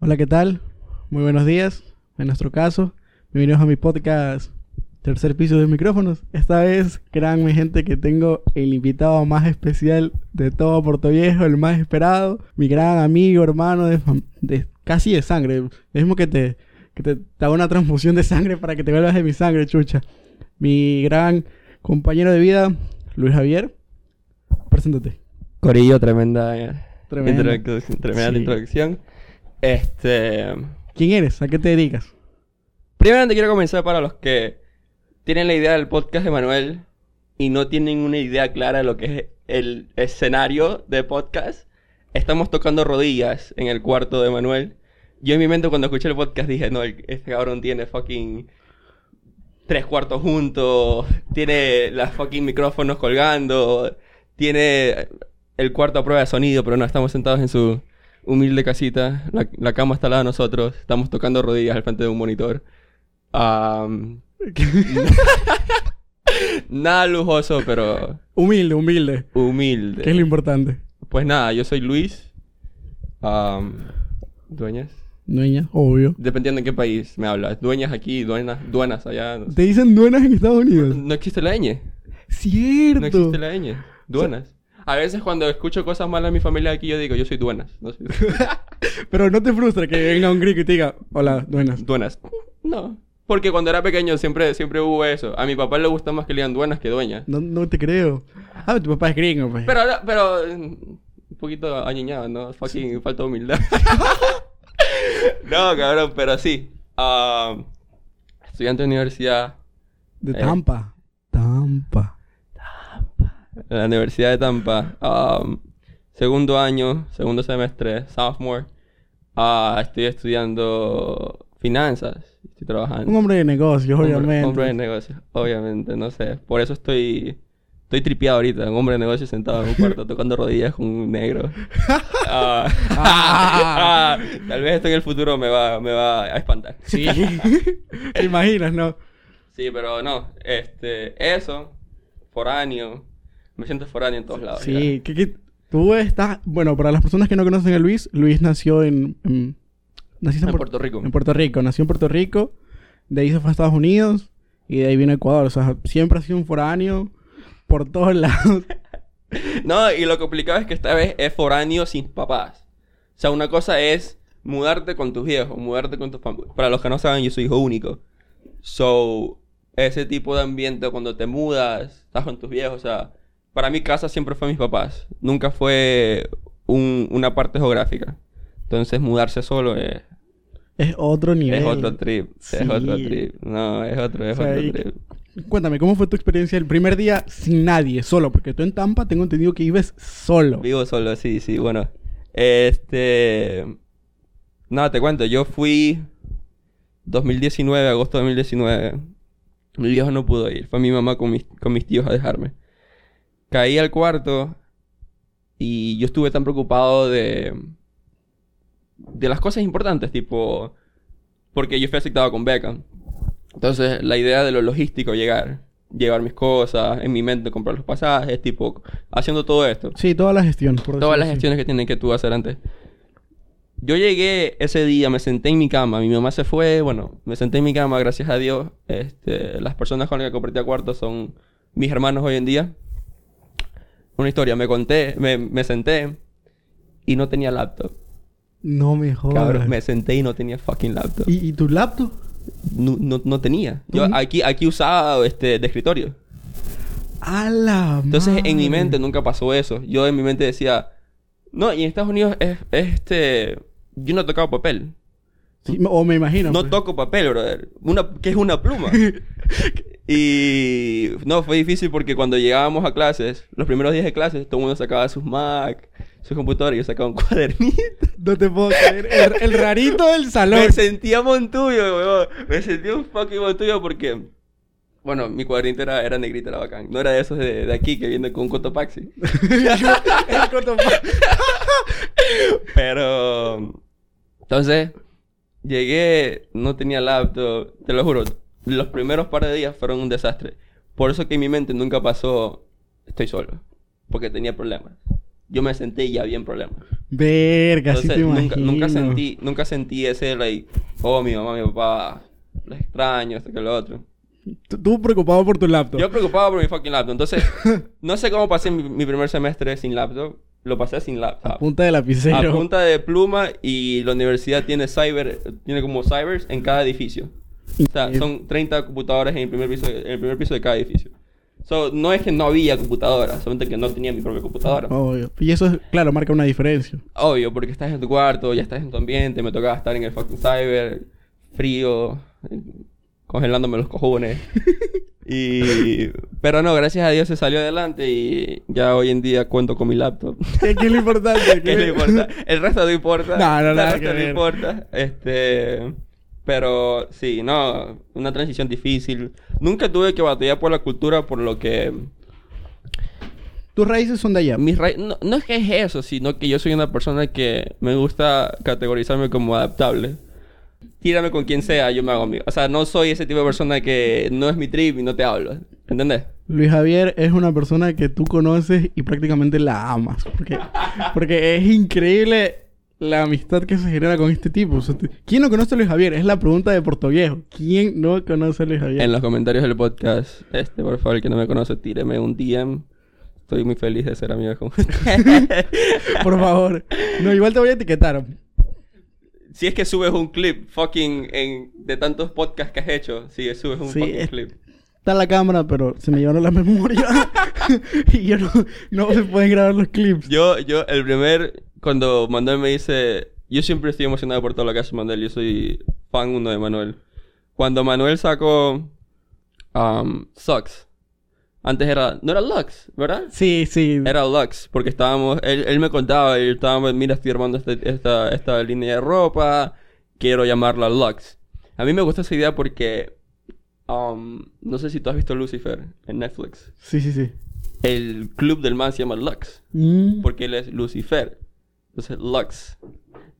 Hola, ¿qué tal? Muy buenos días. En nuestro caso, bienvenidos a mi podcast Tercer Piso de Micrófonos. Esta vez, créanme, gente, que tengo el invitado más especial de todo Puerto Viejo, el más esperado, mi gran amigo, hermano, de, casi de sangre. Es mismo que te, que te, una transfusión de sangre para que te vuelvas de mi sangre, chucha. Mi gran compañero de vida, Luis Javier. Preséntate. Corillo, tremenda, eh, tremenda Sí. introducción. Este. ¿Quién eres? ¿A qué te dedicas? Primeramente quiero comenzar para los que tienen la idea del podcast de Manuel y no tienen una idea clara de lo que es el escenario de podcast. Estamos tocando rodillas en el cuarto de Manuel. Yo en mi mente cuando escuché el podcast dije, no, este cabrón tiene fucking tres cuartos juntos, tiene las fucking micrófonos colgando, tiene el cuarto a prueba de sonido, pero no, estamos sentados en su humilde casita, la, la cama está al lado de nosotros, estamos tocando rodillas al frente de un monitor. Am, nada lujoso, pero Humilde, humilde. humilde. ¿Qué es lo importante? Pues nada, yo soy Luis. Am, ¿Dueñas? Dueña, obvio. Dependiendo en qué país me hablas. Dueñas aquí, duenas, duenas allá. No, sé. Te dicen duenas en Estados Unidos. No existe la ñ. Cierto. No existe la ñ. Duenas. A veces cuando escucho cosas malas de mi familia aquí, yo digo, yo soy duenas. No soy... Pero no te frustra que venga un gringo y te diga, hola, duenas. duenas. No. Porque cuando era pequeño siempre, siempre hubo eso. A mi papá le gusta más que le digan duenas que dueñas. No, no te creo. Ah, tu papá es gringo, pues. Pero, pero mm, un poquito añeñado, ¿no? Fucking falta de humildad. no, cabrón, pero sí. Ah, estudiante de universidad, De eh. Tampa. Tampa. En la Universidad de Tampa. Ah, segundo año, segundo semestre, sophomore. Ah, estoy estudiando finanzas. Estoy trabajando. Un hombre de negocios, obviamente. Hombre de negocios, obviamente, no sé. Por eso estoy... Estoy tripeado ahorita, un hombre de negocios sentado en un cuarto tocando rodillas con un negro. Ah, ah, tal vez esto en el futuro me va, me va a espantar. Sí. ¿Te imaginas, no? Sí, pero no. Este, eso, foráneo. Me siento foráneo en todos lados. Sí. que, que tú estás... Bueno, para las personas que no conocen a Luis, Luis nació en... en- naciste. En Puer- Puerto Rico. En Puerto Rico. Nació en Puerto Rico. De ahí se fue a Estados Unidos. Y de ahí vino a Ecuador. O sea, siempre ha sido un foráneo por todos lados. No, y lo complicado es que esta vez es foráneo sin papás. O sea, una cosa es mudarte con tus viejos, mudarte con tu familia. Para los que no saben, yo soy hijo único. So, ese tipo de ambiente cuando te mudas, estás con tus viejos, o sea, para mi casa siempre fue mis papás. Nunca fue un- una parte geográfica. Entonces, mudarse solo es, Es otro nivel. es otro trip. Sí. Es otro trip. No, es otro, es O sea, otro trip. Cuéntame, ¿cómo fue tu experiencia el primer día sin nadie, solo? Porque tú en Tampa tengo entendido que vives solo. Vivo solo, sí, sí, bueno. Este. Nada, te cuento, yo fui 2019, agosto de 2019. Mi viejo no pudo ir, fue mi mamá con mis, con mis tíos a dejarme. Caí al cuarto y yo estuve tan preocupado de. de las cosas importantes, tipo. Porque yo fui aceptado con beca. Entonces, la idea de lo logístico, llegar, llevar mis cosas, en mi mente comprar los pasajes, tipo, haciendo todo esto. Sí, toda la gestión. por Todas las así. gestiones que tienen que tú hacer antes. Yo llegué ese día, me senté en mi cama, mi mamá se fue, bueno, me senté en mi cama, gracias a Dios. Este, las personas con las que compartía cuarto son mis hermanos hoy en día. Una historia, me conté, me, me senté y no tenía laptop. No me jodas. Cabrón, me senté y no tenía fucking laptop. ¿Y, y tu laptop? No, no, no tenía. Yo aquí, aquí usaba este, de escritorio. ¡A la Entonces, en mi mente nunca pasó eso. Yo en mi mente decía, no, y en Estados Unidos es, es este. Yo no he tocado papel. Sí, o me imagino. No pues. toco papel, brother. Una, ¿Qué es una pluma? y no, fue difícil porque cuando llegábamos a clases, los primeros días de clases, todo el mundo sacaba sus Mac, sus computadores y yo sacaba un cuadernito. No te puedo creer. El, el rarito del salón. Me sentía montuyo, weón. Me sentía un fucking montuyo porque. Bueno, mi cuadernito era, era negrito, era bacán. No era de esos de, de aquí que vienen con un cotopaxi. El cotopa- Pero. Entonces, llegué, no tenía laptop, te lo juro. Los primeros par de días fueron un desastre. Por eso que en mi mente nunca pasó, estoy solo. Porque tenía problemas. Yo me senté y ya había problemas. Verga, sí Entonces, te nunca, imagino. nunca sentí, nunca sentí ese, like, oh, mi mamá, mi papá, los extraño, esto que lo otro. Tú- Tú preocupado por tu laptop. Yo preocupado por mi fucking laptop. Entonces, no sé cómo pasé mi, mi primer semestre sin laptop. Lo pasé sin A laptop. punta de lapicero. A punta de pluma y la universidad tiene cyber, tiene como cybers en cada edificio. O sea, son 30 computadoras en el primer piso, en el primer piso de cada edificio. So, no es que no había computadoras, solamente que no tenía mi propia computadora. Obvio. Y eso, es- claro, marca una diferencia. Obvio, porque estás en tu cuarto, ya estás en tu ambiente, me tocaba estar en el fucking cyber, frío, congelándome los cojones. y... Pero no, gracias a Dios se salió adelante y ya hoy en día cuento con mi laptop. ¿Qué, es lo importante? ¿Qué le importa? El resto no importa. No, no, El nada resto que no ver. importa. Este... Pero sí, no, una transición difícil. Nunca tuve que batallar por la cultura por lo que... Tus raíces son de allá. Mis ra- no, no es que es eso, sino que yo soy una persona que me gusta categorizarme como adaptable. Tírame con quien sea, yo me hago amigo. O sea, no soy ese tipo de persona que no es mi trip y no te hablo. ¿Entendés? Luis Javier es una persona que tú conoces y prácticamente la amas. Porque, porque es increíble la amistad que se genera con este tipo. O sea, te- ¿Quién no conoce a Luis Javier? Es la pregunta de Puerto Viejo. ¿Quién no conoce a Luis Javier? En los comentarios del podcast, este, por favor, el que no me conoce, tíreme un DM. Estoy muy feliz de ser amigo con Por favor. No, igual te voy a etiquetar. Si es que subes un clip fucking en, de tantos podcasts que has hecho, si subes un Sí, fucking es- clip. Está la cámara, pero se me llevaron la memoria. y yo no, no se pueden grabar los clips. Yo, yo, el primer, cuando Manuel me dice, yo siempre estoy emocionado por todo lo que hace Manuel, yo soy fan uno de Manuel. Cuando Manuel sacó um, Sucks, antes era, no era Lux, ¿verdad? Sí, sí. Era Lux, porque estábamos, él, él me contaba, y estábamos, mira, estoy armando este- esta, esta línea de ropa, quiero llamarla Lux. A mí me gusta esa idea porque, um, no sé si tú has visto Lucifer en Netflix. Sí, sí, sí. El club del man se llama Lux Mm. porque él es Lucifer. Entonces, Lux.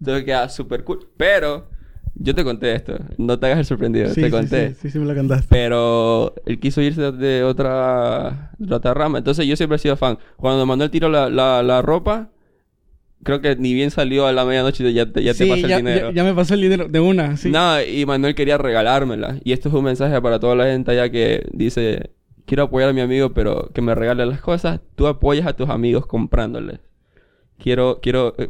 Entonces queda súper cool. Pero, yo te conté esto. No te hagas el sorprendido. Sí, te sí, conté. Sí, sí, sí, me lo cantaste. Pero él quiso irse de, otra, de otra rama. Entonces, yo siempre he sido fan. Cuando Manuel tiró la, la, la ropa, creo que ni bien salió a la medianoche ya te, ya te ya, el dinero. ya- ya me pasó el dinero de una, sí. No, y Manuel quería regalármela. Y esto es un mensaje para toda la gente allá que dice, quiero apoyar a mi amigo, pero que me regale las cosas. Tú apoyas a tus amigos comprándoles. Quiero, quiero eh,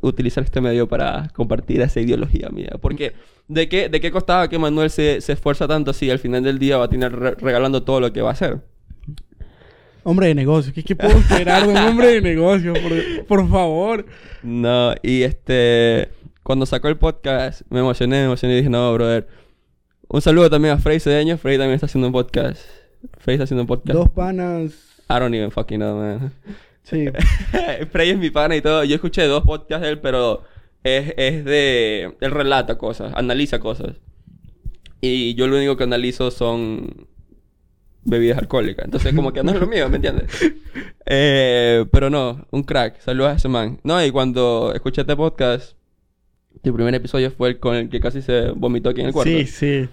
utilizar este medio para compartir esa ideología mía. Porque, ¿de qué, de qué costaba que Manuel se, se esfuerza tanto si al final del día va a tener re- regalando todo lo que va a hacer? Hombre de negocios. ¿Qué, qué puedo esperar de un hombre de negocios? Por, por favor. No, y este... Cuando sacó el podcast, me emocioné, me emocioné y dije, no, brother. Un saludo también a Frey Cedeño. Frey también está haciendo un podcast. Frey está haciendo un podcast. Dos panas. I don't even fucking know, man. Sí. Frey es mi pana y todo. Yo escuché dos podcasts de él, pero es, es de... Él relata cosas, analiza cosas. Y yo lo único que analizo son bebidas alcohólicas. Entonces, como que no es lo mío, ¿me entiendes? Eh, pero no, un crack. Saludos a ese man. No, y cuando escuché este podcast, el primer episodio fue el con el que casi se vomitó aquí en el cuarto. Sí, sí.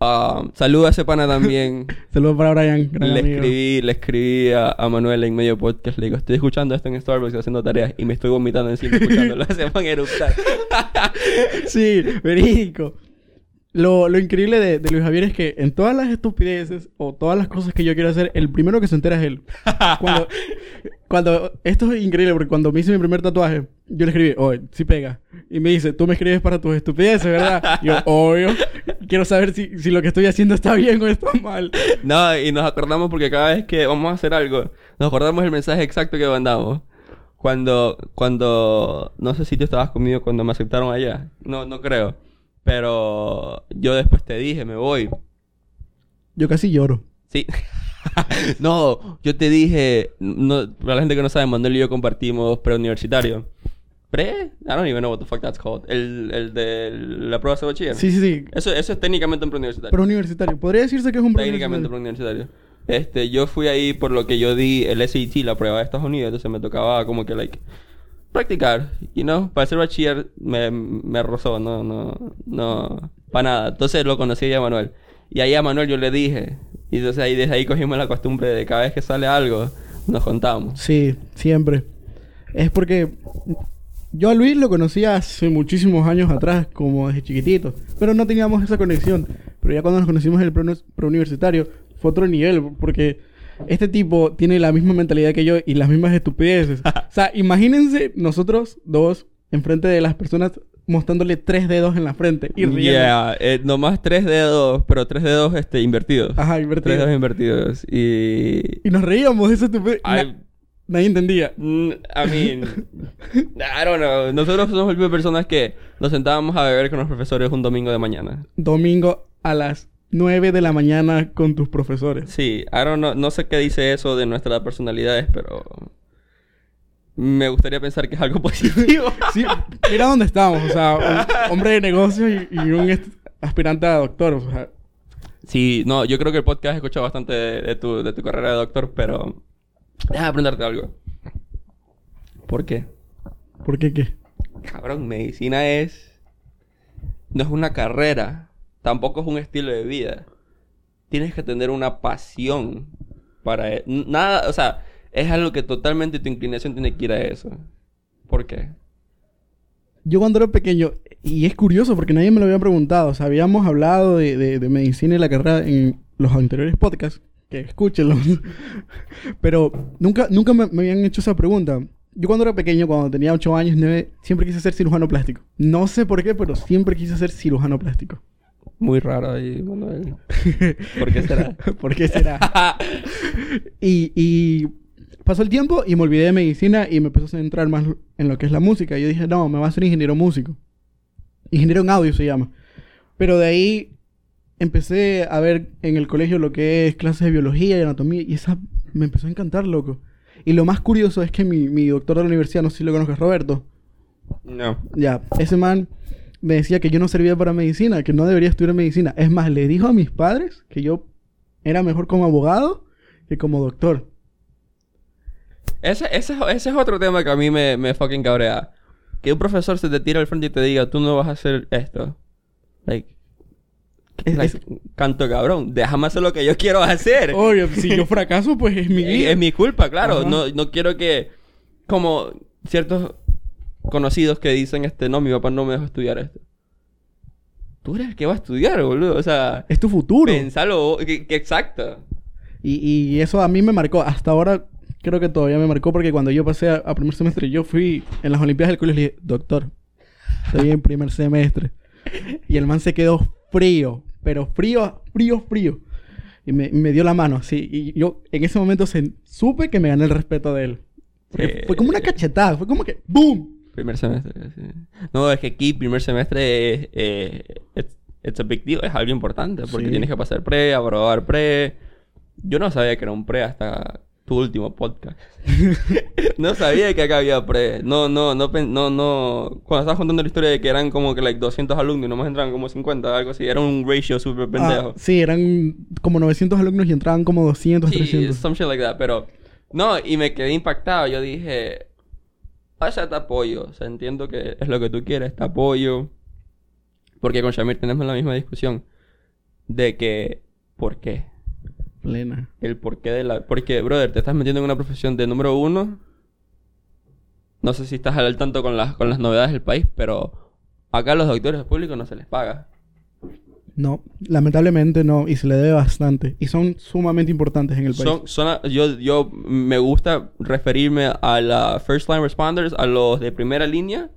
Ah, saludos a ese pana también. Saludos para Brian, gran le amigo. escribí, le escribí a, a Manuel en medio podcast. Le digo, estoy escuchando esto en Starbucks haciendo tareas y me estoy vomitando encima escuchándolo. Se van a eruptar. Sí, verídico. Lo, lo increíble de, de Luis Javier es que en todas las estupideces o todas las cosas que yo quiero hacer, el primero que se entera es él. Cuando, cuando esto es increíble porque cuando me hice mi primer tatuaje, yo le escribí, oye, sí pega. Y me dice, tú me escribes para tus estupideces, ¿verdad? Y yo, obvio. Quiero saber si, si lo que estoy haciendo está bien o está mal. no, y nos acordamos porque cada vez que vamos a hacer algo, nos acordamos el mensaje exacto que mandamos. Cuando, cuando, no sé si tú estabas conmigo cuando me aceptaron allá. No, no creo. Pero yo después te dije, me voy. Yo casi lloro. Sí. no, yo te dije, no, para la gente que no sabe, Manuel y yo compartimos preuniversitario. ¿Pre? I don't even know what the fuck that's called. El, el de la prueba de bachiller. Sí, sí, sí. Eso, eso es técnicamente un preuniversitario. Pero universitario. Podría decirse que es un técnicamente preuniversitario? preuniversitario. Este, yo fui ahí por lo que yo di el SAT, la prueba de Estados Unidos, entonces me tocaba como que, like, practicar, you know, para ser bachiller me, me rozó, no, no, no, para nada. Entonces lo conocí a Manuel. Y ahí a Manuel yo le dije, y entonces ahí desde ahí cogimos la costumbre de cada vez que sale algo, nos contamos. Sí, siempre. Es porque yo a Luis lo conocía hace muchísimos años atrás, como desde chiquitito, pero no teníamos esa conexión. Pero ya cuando nos conocimos en el pre- preuniversitario, fue otro nivel, porque este tipo tiene la misma mentalidad que yo y las mismas estupideces. o sea, imagínense nosotros dos enfrente de las personas mostrándole tres dedos en la frente y riendo. Yeah, eh, nomás tres dedos, pero tres dedos este, invertidos. Ajá, invertido. Tres dedos invertidos. Y. Y nos reíamos de esa estupidez. I, Na- nadie entendía. mm, I mean. I don't know. Nosotros somos el tipo de personas que nos sentábamos a beber con los profesores un domingo de mañana. Domingo a las 9 de la mañana con tus profesores. Sí, I don't know. No sé qué dice eso de nuestras personalidades, pero. Me gustaría pensar que es algo positivo. Sí, mira dónde estamos. O sea, un hombre de negocios y, y un aspirante a doctor. O sea, Sí, no, yo creo que el podcast he escuchado bastante de, de tu, de tu carrera de doctor, pero. Déjame preguntarte algo. ¿Por qué? ¿por qué qué? Cabrón, medicina es. No es una carrera. Tampoco es un estilo de vida. Tienes que tener una pasión para e- Nada, o sea, es algo que totalmente tu inclinación tiene que ir a eso. ¿Por qué? Yo cuando era pequeño, y es curioso porque nadie me lo había preguntado, o sea, habíamos hablado de, medicina y la carrera en los anteriores podcasts, que escúchenlos, pero nunca, nunca me, me habían hecho esa pregunta. Yo cuando era pequeño, cuando tenía 8 años, 9, siempre quise ser cirujano plástico. No sé por qué, pero siempre quise ser cirujano plástico. Muy raro ahí, Manuel. ¿Por qué será? ¿Por qué será? Y, y pasó el tiempo y me olvidé de medicina y me empezó a centrar más en lo que es la música. Y yo dije, no, me voy a hacer ingeniero músico. Ingeniero en audio se llama. Pero de ahí empecé a ver en el colegio lo que es clases de biología y anatomía y esa me empezó a encantar, loco. Y lo más curioso es que mi, mi doctor de la universidad, no sé si lo conozcas, Roberto, no. ya, ese man me decía que yo no servía para medicina, que no debería estudiar medicina. Es más, le dijo a mis padres que yo era mejor como abogado que como doctor. Ese, ese, es- ese es otro tema que a mí me, me fucking cabrea. Que un profesor se te tira al frente y te diga, tú no vas a hacer esto. Like, Es- canto cabrón, déjame hacer lo que yo quiero hacer. Obvio, si yo fracaso, pues es mi vida. es mi culpa, claro. Ajá. No, no quiero que, como ciertos conocidos que dicen, este, no, mi papá no me dejó estudiar esto. Tú eres el que va a estudiar, boludo. O sea, Es tu futuro. pensalo, que, que exacto. Y, y eso a mí me marcó. Hasta ahora creo que todavía me marcó porque cuando yo pasé a, a primer semestre, yo fui en las Olimpiadas del colegio y le dije, doctor, estoy en primer semestre. Y el man se quedó frío, pero frío, frío, frío. Y me, me dio la mano así. Y yo en ese momento se- supe que me gané el respeto de él. Sí. Fue como una cachetada, fue como que ¡boom! Primer semestre, sí. No, es que aquí primer semestre es, eh, it's, it's a big deal, es algo importante porque Sí. tienes que pasar pre, aprobar pre. Yo no sabía que era un pre hasta tu último podcast. no sabía que acá había pre. No, no, no, no, no. Cuando estabas contando la historia de que eran como que like 200 alumnos y nomás entraban como 50, algo así, era un ratio súper pendejo. Ah, sí, eran como 900 alumnos y entraban como 200, Sí, 300. some shit like that, pero... No, y me quedé impactado. Yo dije... O sea, te apoyo. O sea, entiendo que es lo que tú quieres. Te apoyo. Porque con Shamir tenemos la misma discusión. De que... ¿Por qué? Plena. El porqué de la... Porque, brother, te estás metiendo en una profesión de número uno. No sé si estás al tanto con las, con las novedades del país, pero... Acá a los doctores públicos no se les paga. No, lamentablemente no, y se le debe bastante. Y son sumamente importantes en el país. Son, yo, yo me gusta referirme a la first line responders, a los de primera línea,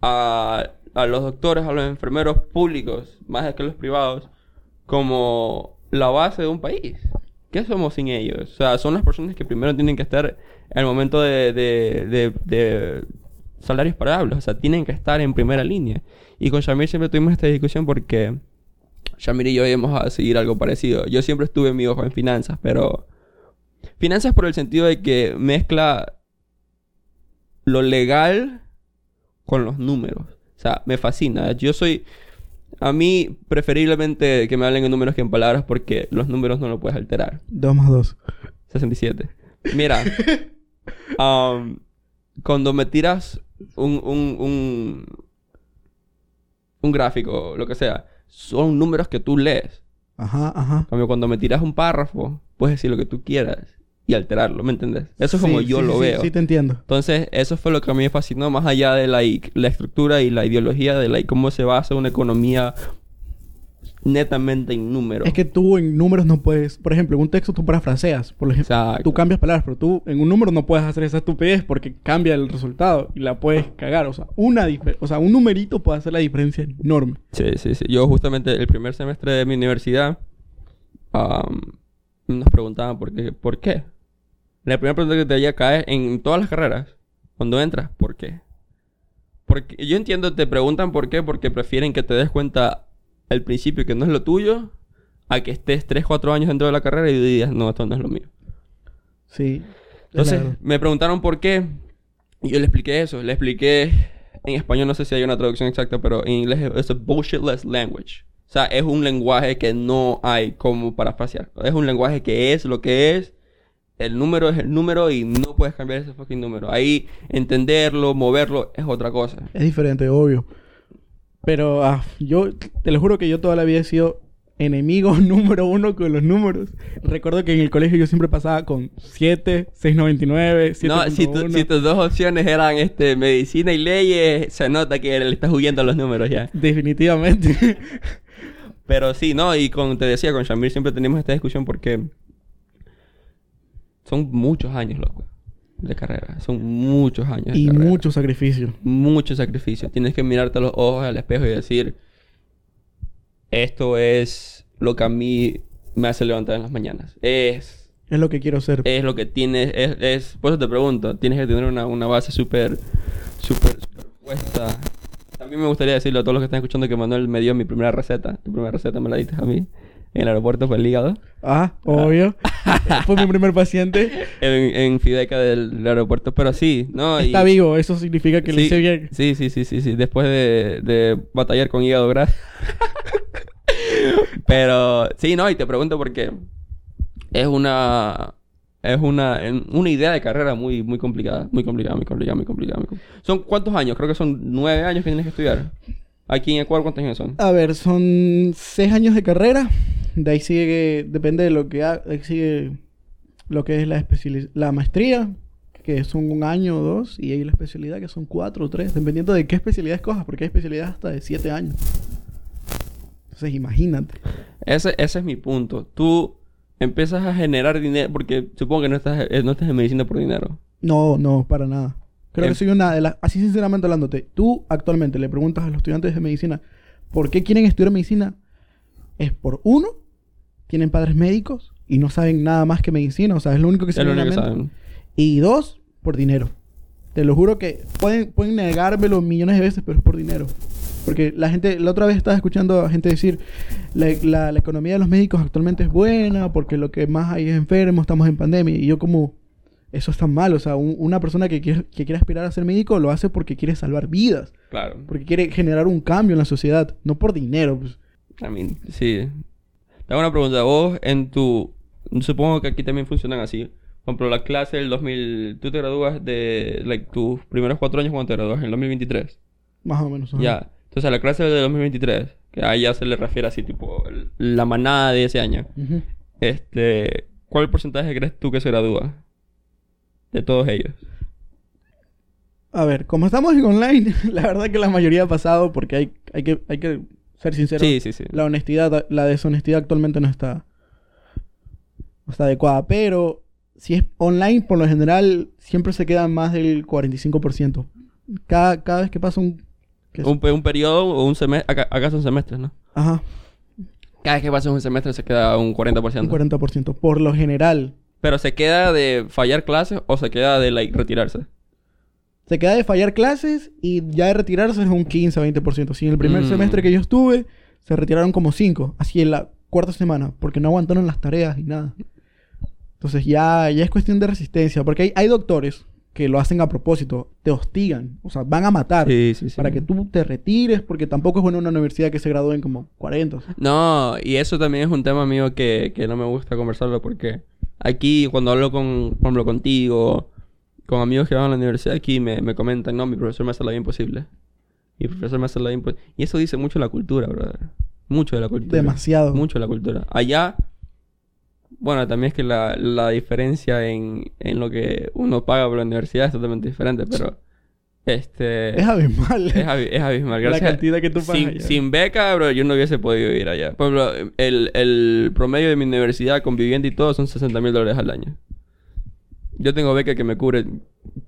a, a los doctores, a los enfermeros públicos, más que los privados, como la base de un país. ¿Qué somos sin ellos? O sea, son las personas que primero tienen que estar en el momento de, de, de, de salarios pagables. O sea, tienen que estar en primera línea. Y con Shamir siempre tuvimos esta discusión porque Shamir y yo íbamos a seguir algo parecido. Yo siempre estuve en mi ojo en finanzas, pero... Finanzas por el sentido de que mezcla lo legal con los números. O sea, me fascina. Yo soy... A mí, preferiblemente que me hablen en números que en palabras porque los números no lo puedes alterar. 2 más 2. 67. Mira, um, cuando me tiras un, un, un, un gráfico, lo que sea, son números que tú lees. Ajá, ajá. Cambio, cuando me tiras un párrafo, puedes decir lo que tú quieras. y alterarlo, ¿me entendés? Eso es como yo sí, lo sí, veo. Sí, te entiendo. Entonces, eso fue lo que a mí me fascinó, más allá de la, la estructura y la ideología de la, cómo se basa una economía netamente en números. Es que tú en números no puedes... Por ejemplo, en un texto tú parafraseas. Por ejemplo, Exacto. tú cambias palabras, pero tú en un número no puedes hacer esa estupidez porque cambia el resultado y la puedes cagar. O sea, una o sea, un numerito puede hacer la diferencia enorme. Sí, sí, sí. Yo justamente el primer semestre de mi universidad nos preguntaban por qué. ¿Por qué? La primera pregunta que te haya cae en todas las carreras. Cuando entras, ¿por qué? Porque yo entiendo, te preguntan por qué, porque prefieren que te des cuenta al principio que no es lo tuyo, a que estés 3, 4 años dentro de la carrera y digas, no, esto no es lo mío. Sí. Entonces, Claro. me preguntaron por qué. Y yo le expliqué eso. Le expliqué en español, no sé si hay una traducción exacta, pero en inglés es a bullshitless language. O sea, es un lenguaje que no hay como parafrasear. Es un lenguaje que es lo que es. El número es el número y no puedes cambiar ese fucking número. Ahí entenderlo, moverlo es otra cosa. Es diferente, obvio. Pero ah, yo te lo juro que yo toda la vida he sido enemigo número uno con los números. Recuerdo que en el colegio yo siempre pasaba con 7, 699, 7. No, si, tu- si tus dos opciones eran este medicina y leyes, se nota que le estás huyendo a los números ya. Definitivamente. Pero sí, no, y como te decía, con Shamir siempre tenemos esta discusión porque son muchos años, loco, de carrera. Son muchos años. de y carrera. mucho sacrificio. Mucho sacrificio. Tienes que mirarte a los ojos al espejo y decir, esto es lo que a mí me hace levantar en las mañanas. Es, Es lo que quiero ser. es lo que tienes, es, es, por eso te pregunto, tienes que tener una, una base súper, súper, súper puesta. También me gustaría decirle a todos los que están escuchando que Manuel me dio mi primera receta. Tu primera receta me la diste a mí. En el aeropuerto fue el hígado. Ah, obvio. Fue mi primer paciente. En, en Fideca del, aeropuerto. Pero sí, ¿no? Y- Está vivo, eso significa que lo sí, hice bien. Sí, sí, sí, sí, sí. Después de, de batallar con hígado graso. Pero sí, no, y te pregunto porque es una es una, una idea de carrera muy, muy complicada, muy complicada, muy complicada, muy complicada. muy ¿Son cuántos años? Creo que son nueve años que tienes que estudiar. Aquí en Ecuador, ¿cuántos años son? A ver, son seis años de carrera. De ahí sigue, depende de lo que ha, de ahí sigue lo que es la la maestría, que son un año o dos, y ahí la especialidad, que son cuatro o tres, dependiendo de qué especialidad escojas, porque hay especialidades hasta de siete años. Entonces, imagínate. Ese, ese es mi punto. Tú empiezas a generar dinero, porque supongo que no estás, eh, no estás en medicina por dinero. No, no, para nada. Creo Em- que soy una de las... Así sinceramente hablándote, tú actualmente le preguntas a los estudiantes de medicina por qué quieren estudiar medicina. Es por uno, tienen padres médicos y no saben nada más que medicina. O sea, es lo único que se les saben. Y dos, por dinero. Te lo juro que pueden, pueden negármelo millones de veces, pero es por dinero. Porque la gente, la otra vez estaba escuchando a gente decir, la, la- la economía de los médicos actualmente es buena, porque lo que más hay es enfermos, estamos en pandemia. Y yo como, eso está mal. O sea, un- una persona que quiere, que quiere aspirar a ser médico lo hace porque quiere salvar vidas. Claro. Porque quiere generar un cambio en la sociedad, no por dinero. Pues. I mean, sí. Te hago una pregunta. Vos en tu... Supongo que aquí también funcionan así. Por ejemplo, la clase del 2000... Tú te gradúas de... Like, tus primeros cuatro años cuando te gradúas, en el 2023. Más o menos. ajá. Ya. Entonces, a la clase del 2023, que a ella se le refiere así, tipo, la manada de ese año. Este... ¿Cuál porcentaje crees tú que se gradúa? De todos ellos. A ver, como estamos en online, la verdad que la mayoría ha pasado porque hay, hay, que, hay que ser sincero. Sí, sí, sí. La honestidad, la deshonestidad actualmente no está, no está adecuada. Pero si es online, por lo general, siempre se queda más del 45%. Cada, cada vez que pasa un... que Un, pe- un periodo o un semestre... Acá, acá son semestres, ¿no? ajá, Cada vez que pasa un semestre se queda un 40%. un 40%. Por lo general. Pero se queda de fallar clases o se queda de like retirarse. Se queda de fallar clases y ya de retirarse es un 15-20%. Si en el primer Mm. semestre que yo estuve, se retiraron como 5. Así en la cuarta semana. Porque no aguantaron las tareas y nada. Entonces ya, ya es cuestión de resistencia. Porque hay, hay doctores que lo hacen a propósito. Te hostigan. O sea, van a matar. Sí, sí, sí. Para que tú te retires. Porque tampoco es bueno una universidad que se gradúen como 40. No, y eso también es un tema mío que, que no me gusta conversarlo porque aquí cuando hablo con, por ejemplo, contigo, con amigos que van a la universidad aquí me, me comentan, no, mi profesor me hace la vida imposible. Mi profesor me hace la vida imposible. Y eso dice mucho de la cultura, brother. Mucho de la cultura. Demasiado. Mucho de la cultura. Allá, Bueno, también es que la, la diferencia en, en lo que uno paga por la universidad es totalmente diferente, pero este Es abismal. es, abi- es abismal. la Gracias- cantidad que tú pagas. sin, beca, bro, yo no hubiese podido ir allá. Por ejemplo, el, el promedio de mi universidad con vivienda y todo son 60 mil dólares al año. Yo tengo beca que me cubre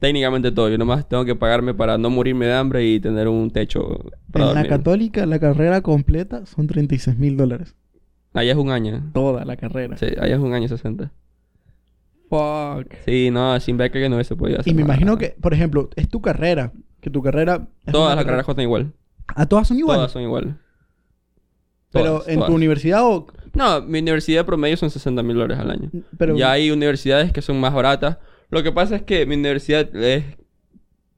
técnicamente todo. Yo nomás tengo que pagarme para no morirme de hambre y tener un techo para En la católica, la carrera completa son 36 mil dólares. Allá es un año. Toda la carrera. Sí, allá es un año 60. Fuck. Sí, no, sin beca que no hubiese podido hacer Y me nada. imagino que, por ejemplo, es tu carrera. Que tu carrera. es Todas las carreras cuestan igual. ¿A todas son igual? Todas son igual. Pero Todas, en todas. tu universidad o. No, mi universidad promedio son 60 mil dólares al año. Pero, Ya hay universidades que son más baratas. Lo que pasa es que mi universidad es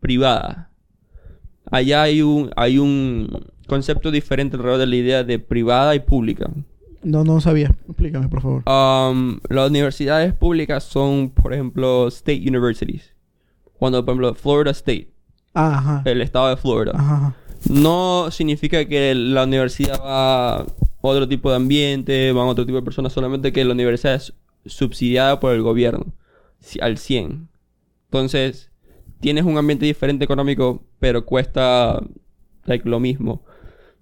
privada. Allá hay un, hay un concepto diferente alrededor de la idea de privada y pública. No, no sabía. Explícame, por favor. Um, las universidades públicas son, por ejemplo, state universities. Cuando, por ejemplo, Florida State, ajá. el estado de Florida. Ajá. No significa que la universidad va a otro tipo de ambiente, van a otro tipo de personas, solamente que la universidad es subsidiada por el gobierno al 100. Entonces, tienes un ambiente diferente económico, pero cuesta like, lo mismo.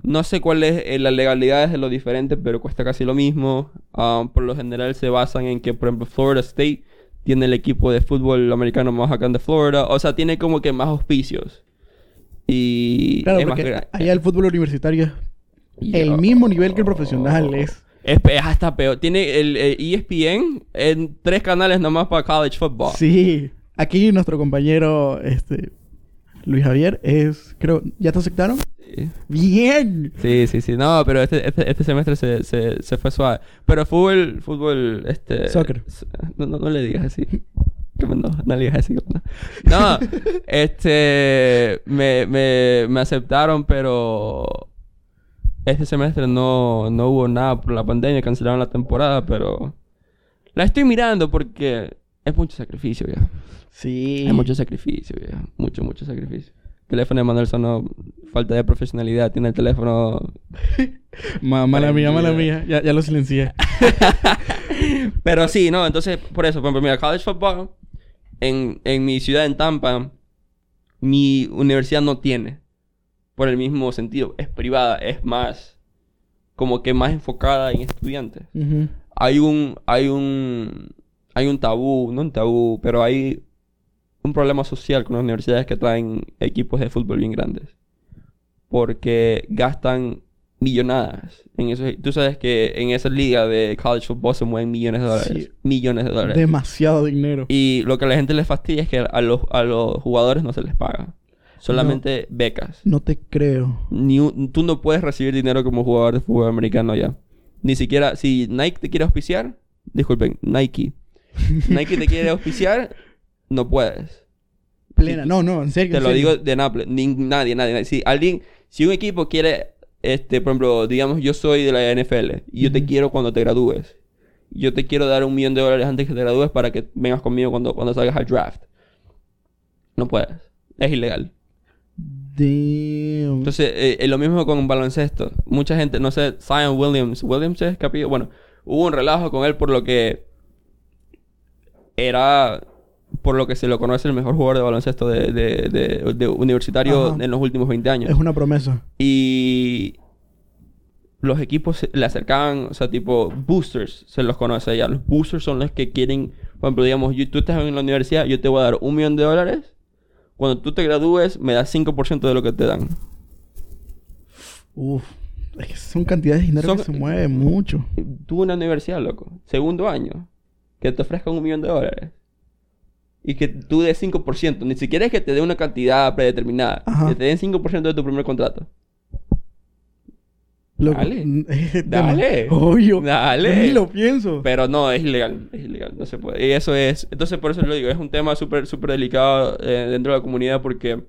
No sé cuál es eh, las legalidades de lo diferente, pero cuesta casi lo mismo. Ah, por lo general se basan en que, por ejemplo, Florida State tiene el equipo de fútbol americano más acá de Florida. O sea, tiene como que más auspicios. Y Claro, es más porque gra- allá el fútbol universitario es el mismo nivel que el profesional. Es. Es, pe- es hasta peor. Tiene el, eh, ESPN en tres canales nomás para college football. Sí. Aquí nuestro compañero, este. Luis Javier es. Creo. ¿Ya te aceptaron? Sí. ¡Bien! Sí, sí, sí. No, pero este, este, este semestre se, se, se fue suave. Pero fútbol, fútbol, este... Soccer. No, no, no le digas así. No, no le digas así. No, No, este... Me, me, me aceptaron, pero... Este semestre no, no hubo nada por la pandemia. Cancelaron la temporada, pero... La estoy mirando porque es mucho sacrificio ya. Sí. Hay mucho sacrificio, ya. Mucho, mucho sacrificio. El teléfono de Manuel sonó falta de profesionalidad. Tiene el teléfono. Ma- mala mía, mala mía. Ya, ya lo silencié. Pero sí, ¿no? Entonces, por eso, por ejemplo, mira, college football en, en mi ciudad, en Tampa, mi universidad no tiene. Por el mismo sentido. Es privada, es más. Como que más enfocada en estudiantes. Hay un hay un hay un tabú, no un tabú, pero hay un problema social con las universidades que traen equipos de fútbol bien grandes. Porque gastan millonadas en eso. Tú sabes que en esa liga de college football se mueven millones de dólares, Sí. millones de dólares. Demasiado dinero. Y lo que a la gente les fastidia es que a los, a los jugadores no se les paga. Solamente becas. No te creo. Ni un- tú no puedes recibir dinero como jugador de fútbol americano ya. Ni siquiera, si Nike te quiere auspiciar, disculpen, Nike. Nike te quiere auspiciar, no puedes. Plena. No, no, en serio. Te en lo serio. digo de Naples. Ni- nadie, nadie, nadie. Si alguien, si un equipo quiere, este, por ejemplo, digamos, yo soy de la NFL y yo te quiero cuando te gradúes. Yo te quiero dar un millón de dólares antes que te gradúes para que vengas conmigo cuando, cuando salgas al draft. No puedes. Es ilegal. Damn. Entonces, eh, eh, lo mismo con baloncesto. Mucha gente, no sé, Zion Williams. Williams es capillo. Bueno, hubo un relajo con él por lo que era, por lo que se lo conoce el mejor jugador de baloncesto de, de- de- de universitario Ajá. en los últimos 20 años. es una promesa. Y los equipos se- le acercaban, o sea, tipo boosters, se los conoce ya. Los boosters son los que quieren, por ejemplo, digamos, yo- tú estás en la universidad, yo te voy a dar un millón de dólares. Cuando tú te gradúes, me das 5% de lo que te dan. Uf. Es que son cantidades de dinero Son- que se mueve mucho. En la universidad, loco, segundo año, que te ofrezcan un millón de dólares. Y que tú des 5%, ni siquiera es que te dé una cantidad predeterminada, Ajá. que te den 5% de tu primer contrato. Dale. Dale. Obvio. Dale. Ni lo pienso. Pero no, es ilegal, es ilegal, no se puede. Y eso es, entonces por eso lo digo, es un tema súper, súper delicado eh, dentro de la comunidad porque...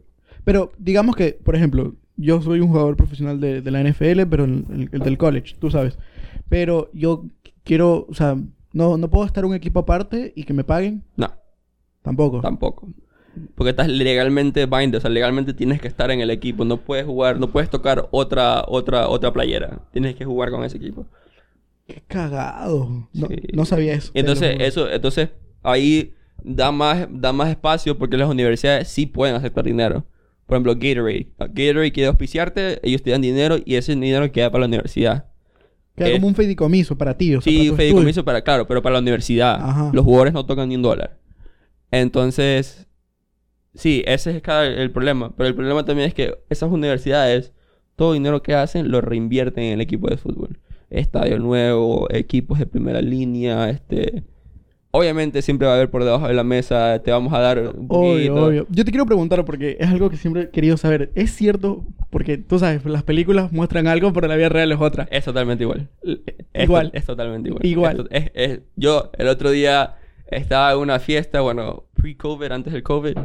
Pero digamos que, por ejemplo, yo soy un jugador profesional de, de la NFL, pero el, el- el del college, tú sabes. Pero yo quiero, o sea, no, no puedo estar un equipo aparte y que me paguen. No, Tampoco. tampoco. Porque estás legalmente bind, o sea, legalmente tienes que estar en el equipo. No puedes jugar, no puedes tocar otra, otra, otra playera. Tienes que jugar con ese equipo. Qué cagado. No, Sí. no sabía eso. Entonces, eso, entonces, ahí da más, da más espacio porque las universidades sí pueden aceptar dinero. Por ejemplo, Gatorade. Gatorade quiere auspiciarte, ellos te dan dinero y ese dinero queda para la universidad. Queda eh, como un fideicomiso para ti. O sea, Sí, tu fideicomiso para, claro, pero para la universidad. Ajá. Los jugadores no tocan ni un dólar. Entonces, sí, ese es cada, el problema. Pero el problema también es que esas universidades, todo dinero que hacen lo reinvierten en el equipo de fútbol. Estadio nuevo, equipos de primera línea, este... Obviamente siempre va a haber por debajo de la mesa, te vamos a dar un poquito. Obvio, obvio. Yo te quiero preguntar porque es algo que siempre he querido saber. ¿Es cierto? Porque tú sabes, las películas muestran algo, pero la vida real es otra. Es totalmente igual. Es Igual. to- Es, totalmente igual. Igual. Es es- yo el otro día estaba en una fiesta, bueno, pre-COVID, antes del COVID.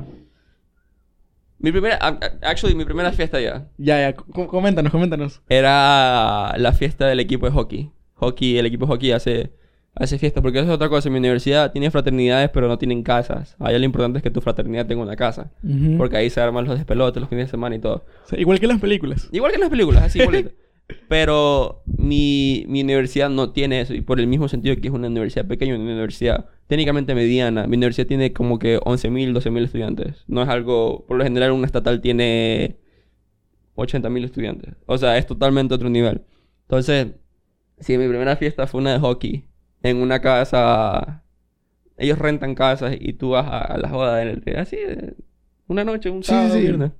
Mi primera, actually, mi primera fiesta ya. Ya, ya. com- Coméntanos, coméntanos. Era la fiesta del equipo de hockey. Hockey, el equipo de hockey hace, hace fiesta. Porque eso es otra cosa. Mi universidad tiene fraternidades, pero no tienen casas. Allá lo importante es que tu fraternidad tenga una casa. Porque ahí se arman los despelotes los fines de semana y todo. O sea, igual que las películas. Igual que en las películas, así igualito. Pero mi, mi universidad no tiene eso. Y por el mismo sentido que es una universidad pequeña, una universidad técnicamente mediana. Mi universidad tiene como que 11.000, 12.000 estudiantes. No es algo... Por lo general una estatal tiene 80.000 estudiantes. O sea, es totalmente otro nivel. Entonces, sí, mi primera fiesta fue una de hockey. En una casa... Ellos rentan casas y tú vas a, a la joda en el... Así, eh, una noche, un Sí, sábado, sí, sí. viernes.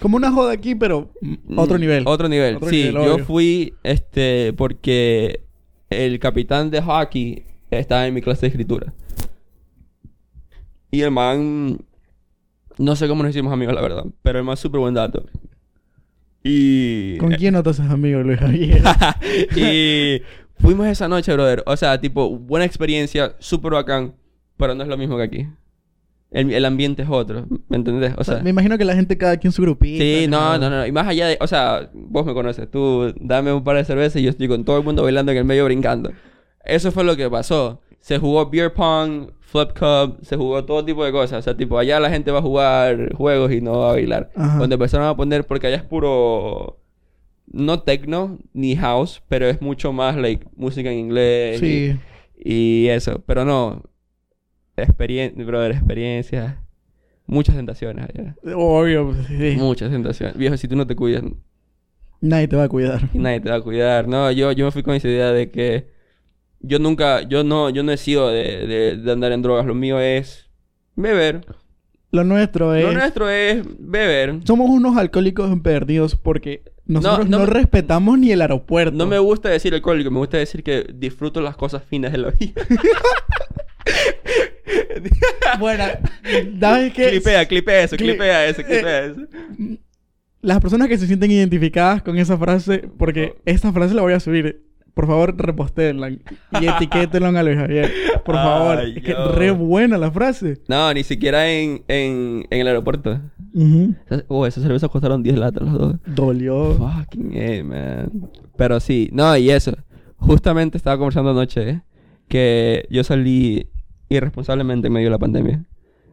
Como una joda aquí, pero mm, otro nivel. Otro nivel. Otro sí, nivel, yo fui este porque el capitán de hockey estaba en mi clase de escritura. Y el man no sé cómo nos hicimos amigos, la verdad, pero el man súper buen dato. Y ¿Con quién no te haces amigo, Luis Javier? y fuimos esa noche, brother. O sea, tipo, buena experiencia, súper bacán, pero no es lo mismo que aquí. El, el ambiente es otro, ¿me entendés? O O sea, sea, me imagino que la gente cada quien su grupito. Sí, no, no, no. Y más allá de... O sea, vos me conoces. Tú dame un par de cervezas y yo estoy con todo el mundo bailando en el medio brincando. Eso fue lo que pasó. Se jugó beer pong, flip cup, se jugó todo tipo de cosas. O sea, tipo, allá la gente va a jugar juegos y no va a bailar. Ajá. Cuando empezaron a poner... Porque allá es puro... No techno ni house, pero es mucho más, like, música en inglés. Sí. Y, y eso. Pero no... Experiencia... Brother, experiencia... Muchas tentaciones allá. Obvio, sí. Muchas tentaciones. Viejo, si tú no te cuidas, Nadie te va a cuidar. nadie te va a cuidar. No, yo, yo me fui con esa idea de que yo nunca, yo no, yo no he sido de, de, de andar en drogas. Lo mío es beber. Lo nuestro es... Lo nuestro es beber. Somos unos alcohólicos empedernidos porque nosotros no, no me- respetamos ni el aeropuerto. No me gusta decir alcohólico, me gusta decir que disfruto las cosas finas de la vida. Bueno, ¿sabes qué? clipea, clipea eso, Cli- clipea eso, eh, clipea eso. Las personas que se sienten identificadas con esa frase, porque esta frase la voy a subir. Por favor, repostéenla y etiquétenla a Luis Javier. Por favor. Ay, es que yo. re buena la frase. No, ni siquiera en, en, en el aeropuerto. Ujú. Oh, esas cervezas costaron 10 latas los dos. Dolió. Fucking A, man. Pero sí, no, y eso. Justamente estaba conversando anoche ¿eh? que yo salí irresponsablemente en medio de la pandemia.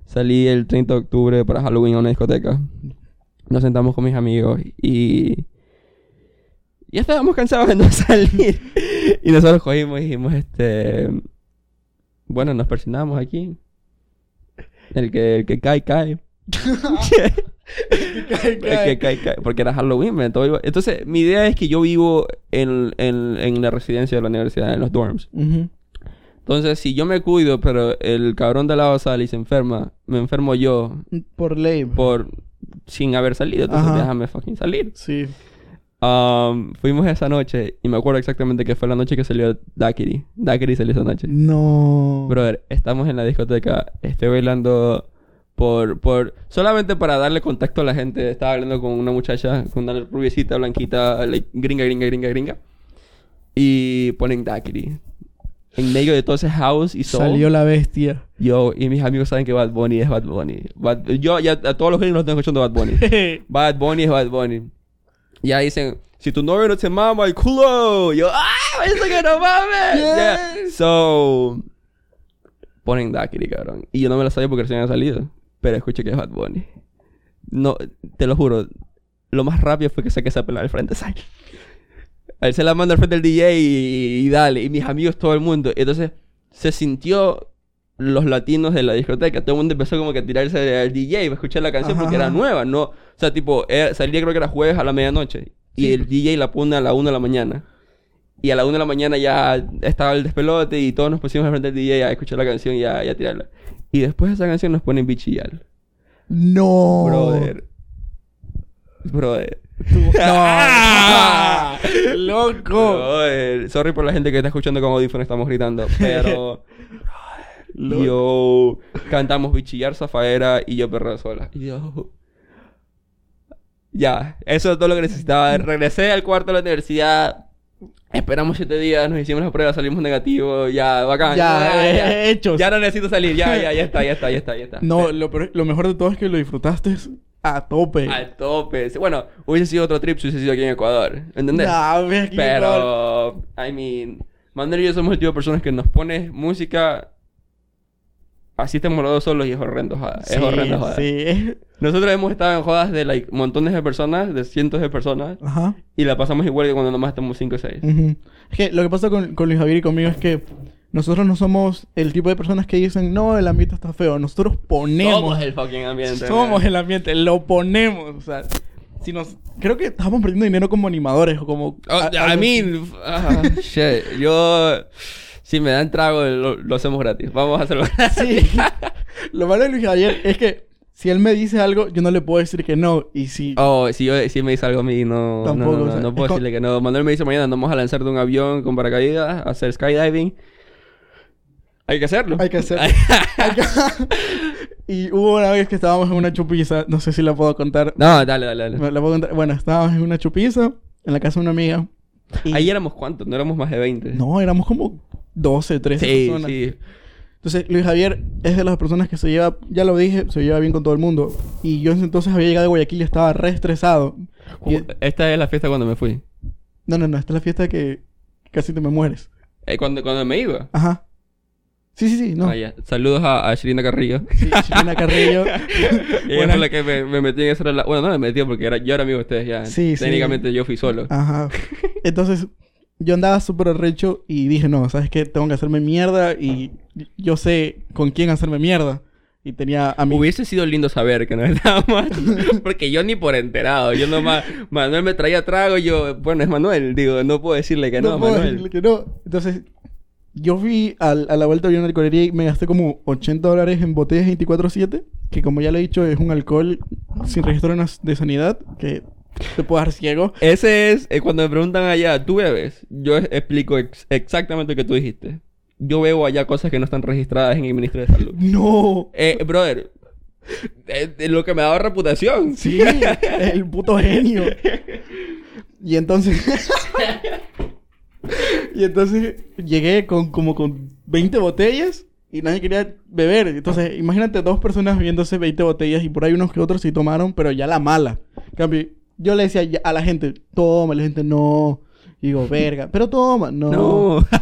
Salí el 30 de octubre para Halloween a una discoteca. Nos sentamos con mis amigos y. Ya estábamos cansados de no salir. y nosotros cogimos y dijimos, este. Bueno, nos persinamos aquí. El que, el que cae, cae. El que cae, cae. Porque era Halloween, man, todo iba- Entonces, mi idea es que yo vivo en, en, en la residencia de la universidad, en los dorms. Entonces, si yo me cuido, pero el cabrón de lado sale y se enferma, me enfermo yo Por ley. por sin haber salido. Entonces, Ajá. déjame fucking salir. Sí. Um, fuimos esa noche y me acuerdo exactamente que fue la noche que salió Dakiri. Dakiri salió esa noche. No. Brother, estamos en la discoteca, estoy bailando por, por, solamente para darle contacto a la gente. Estaba hablando con una muchacha, con una rubiecita, blanquita, like, gringa, gringa, gringa, gringa. Y ponen Daiquiri. En medio de todo ese house y soul. Salió la bestia. Yo y mis amigos saben que Bad Bunny es Bad Bunny. Bad- yo ya a todos los gringos los estoy escuchando Bad Bunny. Bad Bunny es Bad Bunny. Ya dicen, si tu novio no te mama el culo. Yo, ¡ah! ¡Eso que no mames! Yeah. So, ponen Daiquiri, cabrón. Y yo no me la sabía porque recién había salido. Pero escuché que es Bad Bunny. No, te lo juro. Lo más rápido fue que saqué esa pelada al frente. ¿sabes? Él se la manda al frente del DJ y, y dale. Y mis amigos, todo el mundo. Entonces se sintió los latinos de la discoteca. Todo el mundo empezó como que a tirarse al DJ para escuchar la canción Ajá, porque era nueva, ¿no? O sea, tipo, era- salía creo que era jueves a la medianoche. Y Sí. el DJ la pone a la una de la mañana. Y a la una de la mañana ya estaba el despelote y todos nos pusimos al frente del DJ a escuchar la canción y a, y a tirarla. Y después de esa canción nos ponen bichillar. No. Brother. Brother. No. Loco. Brother. Sorry por la gente que está escuchando con audífonos, estamos gritando. Pero. Yo. Cantamos bichillar, zafaera y yo perreo sola. Yo. Ya, eso es todo lo que necesitaba. Regresé al cuarto de la universidad. Esperamos siete días, nos hicimos la prueba, salimos negativos. Ya, bacán. Ya, eh, hechos. Ya no necesito salir. Ya, ya, ya está, ya está, ya está, ya está. No, lo, lo mejor de todo es que lo disfrutaste a tope. Al tope. Bueno, hubiese sido otro trip si hubiese sido aquí en Ecuador. ¿Entendés? Nah. Pero, I mean, Manuel y yo somos el tipo de personas que nos pone música. Así estemos los dos solos y es horrendo, joda. Es horrendo, joda. Sí, Nosotros hemos estado en jodas de like, montones de personas, de cientos de personas, Ajá. y la pasamos igual que cuando nomás estamos 5 o 6. Ujú. Es que lo que pasa con, con Luis Javier y conmigo es que nosotros no somos el tipo de personas que dicen, no, el ambiente está feo. Nosotros ponemos. Somos el fucking ambiente. somos el ambiente, lo ponemos. O sea, si nos. Creo que estamos perdiendo dinero como animadores o como. Oh, a- I mean, shit. Yo, si me dan trago, lo, lo hacemos gratis. Vamos a hacerlo gratis. Sí. lo malo de Luis Javier es que si él me dice algo, yo no le puedo decir que no. Y si. Oh, si, yo, si me dice algo a mí, no, Tampoco, no, o no, sea, no puedo decirle que no. Manuel me dice mañana, nos vamos a lanzar de un avión con paracaídas, a hacer skydiving. Hay que hacerlo. Hay que hacerlo. hay que- y hubo una vez que estábamos en una chupiza, no sé si la puedo contar. no, dale, dale, dale. La puedo contar. Bueno, estábamos en una chupiza en la casa de una amiga. y- Ahí éramos cuántos, no éramos más de 20. No, éramos como 12, 13 sí, personas. sí. Entonces, Luis Javier es de las personas que se lleva, ya lo dije, se lleva bien con todo el mundo. Y yo entonces había llegado de Guayaquil y estaba re estresado. Y- Esta es la fiesta cuando me fui. no, no, no, esta es la fiesta que casi te me mueres. Eh, cuando, cuando me iba. Ajá. Sí, sí, sí, no. Ah, ya. Saludos a, a Shirina Carrillo. Sí, Chilena Carrillo. Ella fue la que me, me metí en esa relación. Bueno, no me metí porque era, yo era amigo de ustedes ya. Sí, sí. Técnicamente yo fui solo. Ajá. Entonces, yo andaba súper arrecho y dije, no, ¿sabes qué? Tengo que hacerme mierda y yo sé con quién hacerme mierda. Y tenía a mi... Hubiese sido lindo saber que no estábamos. porque yo ni por enterado. Yo nomás. Manuel me traía trago y yo. Bueno, es Manuel. Digo, no puedo decirle que no, puedo Manuel. decirle que no. Entonces, yo fui al- a la vuelta de una licorería y me gasté como 80 dólares en botellas 24-7, que como ya le he dicho, es un alcohol sin registro de sanidad, que te puede dar ciego. Ese es. eh, cuando me preguntan allá, ¿tú bebes? Yo es- explico ex- exactamente lo que tú dijiste. Yo bebo allá cosas que no están registradas en el Ministerio de Salud. No. Eh, brother. eh, eh, lo que me ha dado reputación. Sí, el puto genio. Y entonces... y entonces llegué con como con 20 botellas y nadie quería beber. Entonces, imagínate dos personas bebiéndose 20 botellas y por ahí unos que otros sí tomaron, pero ya la mala. En cambio, yo le decía a la gente, toma, y la gente no. Y digo, verga, pero toma, no. No.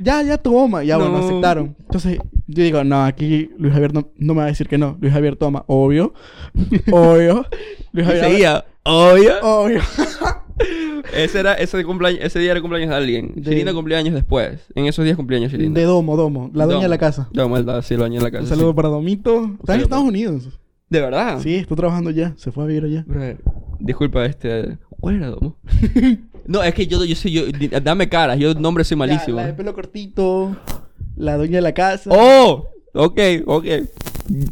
Ya, ya toma. Ya, bueno, No. aceptaron. Entonces, yo digo, no, aquí Luis Javier no, no me va a decir que no. Luis Javier toma, obvio. obvio. Luis Javier. seguía. Obvio. Obvio. Ese, era, ese, cumpleaños, ese día era el cumpleaños de alguien. De- Shirina cumplía años después. En esos días cumpleaños Shirina. De Domo, Domo. La dueña de la casa. Yo, maldad, sí, lo dañé en la casa. Un saludo sí. para Domito. Está en Estados Unidos. ¿De verdad? Sí, está trabajando ya. Se fue a vivir allá. Disculpa, este... ¿Cuál era, Domo? no, es que yo, yo soy... Yo, dame caras. Yo nombre soy malísimo. La, la de pelo cortito. La dueña de la casa. ¡Oh! Ok, ok.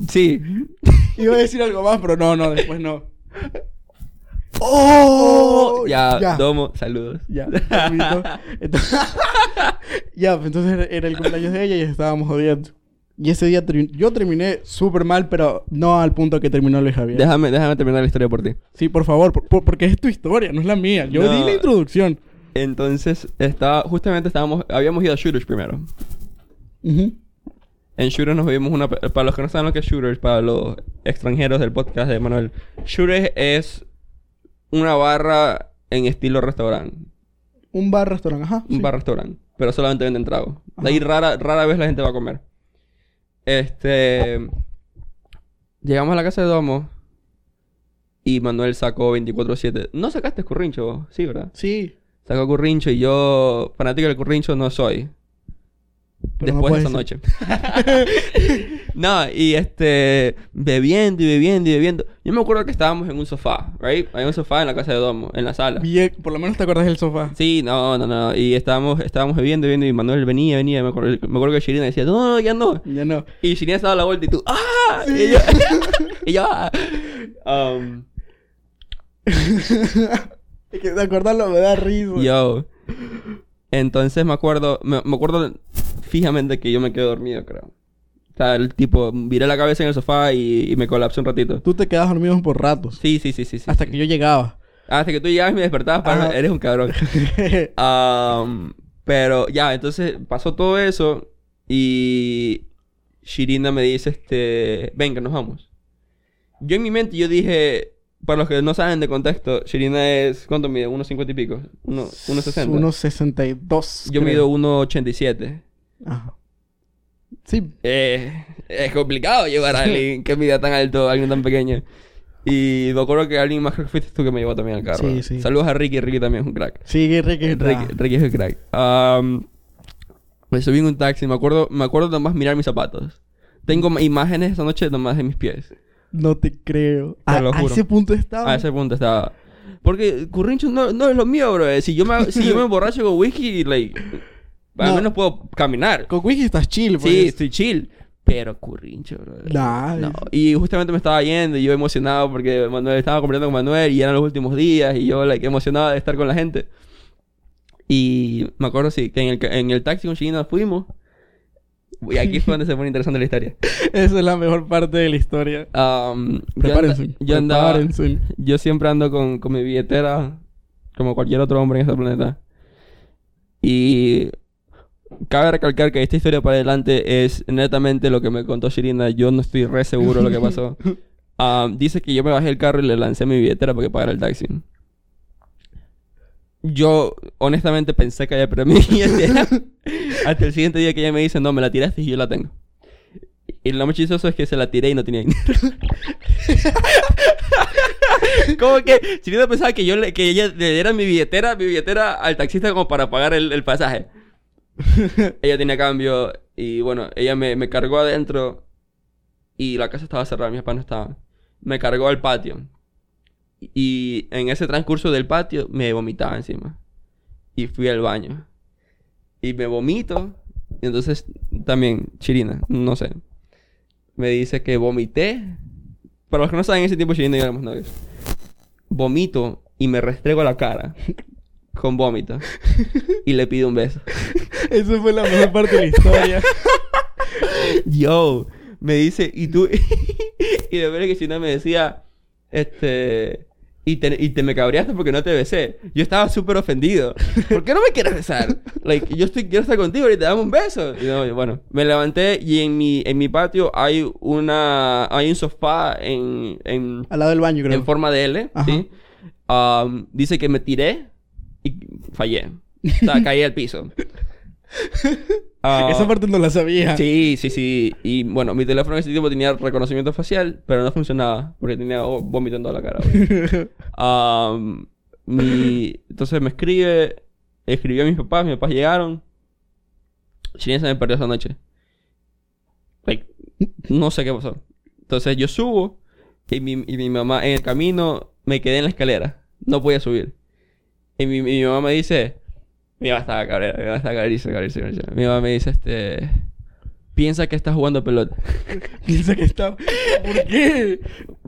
Sí. Iba a decir algo más, pero no, no, después no. ¡Oh! ya, ya. Domo, saludos. Ya. Entonces- ya, pues entonces era- era el cumpleaños de ella y estábamos jodiendo. Y ese día yo terminé súper mal, pero no al punto que terminó Luis Javier. Déjame, déjame terminar la historia por ti. Sí, por favor, por- por- porque es tu historia, no es la mía. Yo No. di la introducción. Entonces, estaba... Justamente estábamos... Habíamos ido a Shooters primero. En Shooters nos vimos una... Para los que no saben lo que es Shooters, para los extranjeros del podcast de Manuel. Shooters es una barra en estilo restaurante. Un bar restaurante, ajá. Un sí. bar restaurante. Pero solamente venden trago. De ahí rara, rara vez la gente va a comer. Este... Llegamos a la casa de Domo. Y Manuel sacó 24-7. ¿No sacaste currincho? vos? Sí, ¿verdad? Sí. Sacó currincho y yo, fanático del currincho, no soy. Pero no después de esa noche. no, y este, bebiendo y bebiendo y bebiendo. Yo me acuerdo que estábamos en un sofá, ¿right? Hay un sofá en la casa de Domo, en la sala. Bien, por lo menos te acuerdas del sofá. Sí, no, no, no. Y estábamos, estábamos bebiendo, bebiendo y Manuel venía, venía. Me acuerdo, me acuerdo que Shirina decía, no, no, ya no. Ya no. Y Shirina se daba la vuelta y tú, ¡ah! Y yo, y yo, "Ah". Um, Es que de acordarlo me da risa. yo. Entonces me acuerdo, me, me acuerdo fijamente que yo me quedé dormido, creo. O sea, el tipo, viré la cabeza en el sofá y, y me colapsé un ratito. Tú te quedas dormido por ratos. Sí, sí, sí, sí. sí hasta sí. que yo llegaba. Hasta que tú llegabas y me despertabas, para... Eres un cabrón. Am, pero ya, entonces pasó todo eso y Shirina me dice, este, venga, nos vamos. Yo en mi mente yo dije, para los que no saben de contexto, Shirina es, ¿cuánto mide? ¿Unos 50 y pico? Uno, unos 60. Unos 62. Yo creo. mido 1,87. Ajá. Sí. Eh, es complicado llevar a alguien que mida tan alto, a alguien tan pequeño. Y me acuerdo que alguien más creo que fuiste tú que me llevó también al carro. Sí, sí. Saludos a Ricky, Ricky también es un crack. Sí, Ricky. Ricky, Ricky es un crack. Am, me subí en un taxi, me acuerdo, me acuerdo nomás mirar mis zapatos. Tengo imágenes esa noche nomás de mis pies. No te creo. Te a, lo a juro. ese punto estaba. A ese punto estaba. Porque currincho no, no es lo mío, bro. Si yo me, si yo me emborracho con whisky, like, al No. menos puedo caminar. Con Wiki estás chill, pues. Sí, estoy chill. Pero currincho, bro. Nah, No. Y justamente me estaba yendo y yo emocionado porque Manuel estaba completando con Manuel y eran los últimos días y yo like, emocionado de estar con la gente. Y me acuerdo, sí, que en el, en el taxi con China fuimos. Y aquí fue donde se pone interesante la historia. Esa es la mejor parte de la historia. Um, yo, Prepárense. yo andaba... prepárense. Yo siempre ando con, con mi billetera como cualquier otro hombre en este planeta. Y cabe recalcar que esta historia para adelante es netamente lo que me contó Shirina. Yo no estoy re seguro de lo que pasó. Ah, dice que yo me bajé el carro y le lancé mi billetera para que pagara el taxi. Yo honestamente pensé que había perdido mi billetera. Hasta el siguiente día que ella me dice, no, me la tiraste y yo la tengo. Y lo más chistoso es que se la tiré y no tenía dinero. como que Chirina pensaba que yo le, que ella le diera mi billetera, mi billetera al taxista como para pagar el, el pasaje. ella tenía cambio y bueno, ella me, me cargó adentro y la casa estaba cerrada, mis papás no estaban. Me cargó al patio. Y en ese transcurso del patio me vomitaba encima. Y fui al baño. Y me vomito. Y entonces también, Chirina, no sé. Me dice que vomité. Para los que no saben, en ese tiempo Chirina y éramos novios. Vomito y me restrego la cara con vómito. Y le pido un beso. Esa fue la mejor parte de la historia. Yo, me dice, y tú, y de verdad que China me decía, este, y te, y te me cabreaste porque no te besé. Yo estaba súper ofendido. ¿Por qué no me quieres besar? Like, yo estoy, quiero estar contigo y te dame un beso. Y no, bueno, me levanté y en mi, en mi patio hay una, hay un sofá en, en, Al lado del baño, creo. en forma de L, Ajá. ¿sí? Um, dice que me tiré y fallé. O sea, caí al piso. Ah, Esa parte no la sabía. Sí, sí, sí. Y bueno, mi teléfono en ese tiempo tenía reconocimiento facial, pero no funcionaba porque tenía oh, vómito en toda la cara. mi... Entonces me escribe, escribió a mis papás, mis papás llegaron. Chile se me perdió esa noche. Like, no sé qué pasó. Entonces yo subo y mi, y mi mamá en el camino me quedé en la escalera. No podía subir. Y mi, mi mamá me dice, mi mamá estaba cabrera, mi mamá estaba cabrísima. Mi mamá me dice, este, piensa que estás jugando pelota. Piensa que está. ¿Por qué?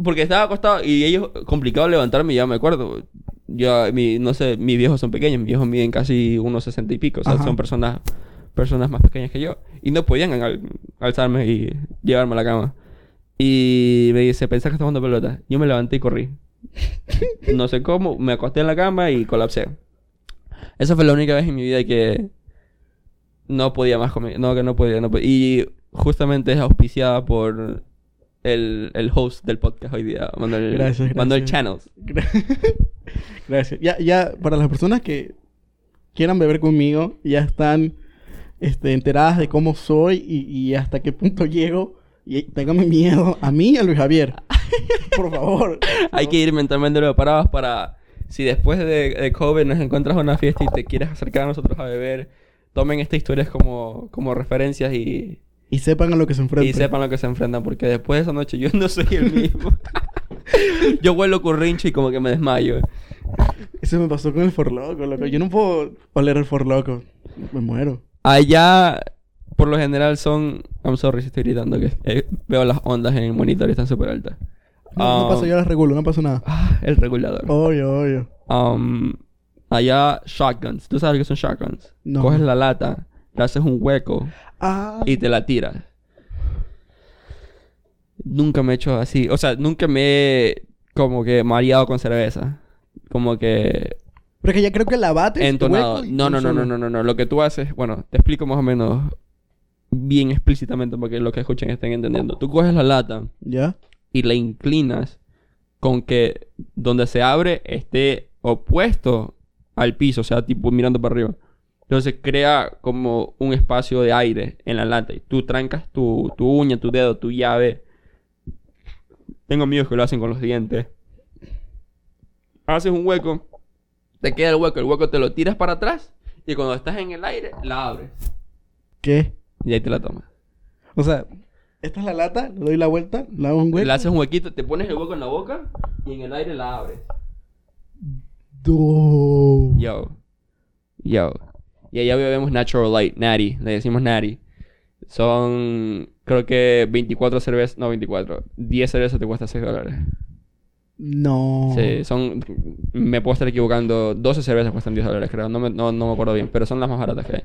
Porque estaba acostado y ellos, complicado levantarme, ya me acuerdo. Yo, mi, no sé, mis viejos son pequeños, mis viejos miden casi unos sesenta y pico, o sea, Ajá. son personas, personas más pequeñas que yo. Y no podían al- alzarme y llevarme a la cama. Y me dice, ¿pensás que estás jugando pelota? Yo me levanté y corrí. No sé cómo, me acosté en la cama y colapsé. Esa fue la única vez en mi vida que no podía más comer. No, que no podía, no podía. Y justamente es auspiciada por el, el host del podcast hoy día, Manuel, Gracias, Manuel gracias. Channels. Gracias. Ya, ya, para las personas que quieran beber conmigo, ya están este, enteradas de cómo soy y, y hasta qué punto llego. Y téngame miedo a mí y a Luis Javier. Por favor. Hay que ir mentalmente preparados para si después de, de COVID nos encuentras a una fiesta y te quieres acercar a nosotros a beber, tomen estas historias como, como referencias y, Y sepan a lo que se enfrentan. y sepan lo que se enfrentan, porque después de esa noche yo no soy el mismo. yo huelo currincho y como que me desmayo. Eso me pasó con el forloco, loco. Yo no puedo oler el forloco. Me muero. Allá, por lo general, son. I'm sorry si estoy gritando, que eh, veo las ondas en el monitor y están súper altas. No, no Um, pasa, yo las regulo, no pasa nada. ah, el regulador. Obvio, obvio. Um, allá, shotguns. ¿Tú sabes qué son shotguns? No. Coges la lata, le haces un hueco Ah, y te la tiras. Nunca me he hecho así. O sea, nunca me he como que mareado con cerveza. Como que pero que ya creo que la bates. entonado. hueco y No, no, no, no, no, no, no. Lo que tú haces, bueno, te explico más o menos bien explícitamente para que los que escuchen estén entendiendo. Tú coges la lata ¿Ya? y la inclinas con que donde se abre esté opuesto al piso, o sea, tipo mirando para arriba. Entonces crea como un espacio de aire en la lata y tú trancas tu, tu uña, tu dedo, tu llave. Tengo amigos que lo hacen con los dientes. Haces un hueco, te queda el hueco, el hueco te lo tiras para atrás y cuando estás en el aire la abres ¿Qué? Y ahí te la tomas. O sea, esta es la lata, le doy la vuelta, le hago un hueco. Le haces un huequito, te pones el hueco en la boca y en el aire la abres. Do- Yo. Yo. Y allá bebemos Natural Light, Natty. Le decimos Natty. Son, creo que 24 cervezas, no 24. 10 cervezas te cuesta 6 dólares. No. Sí, son, me puedo estar equivocando. 12 cervezas cuestan 10 dólares, creo. No me, no, no me acuerdo bien, pero son las más baratas que hay.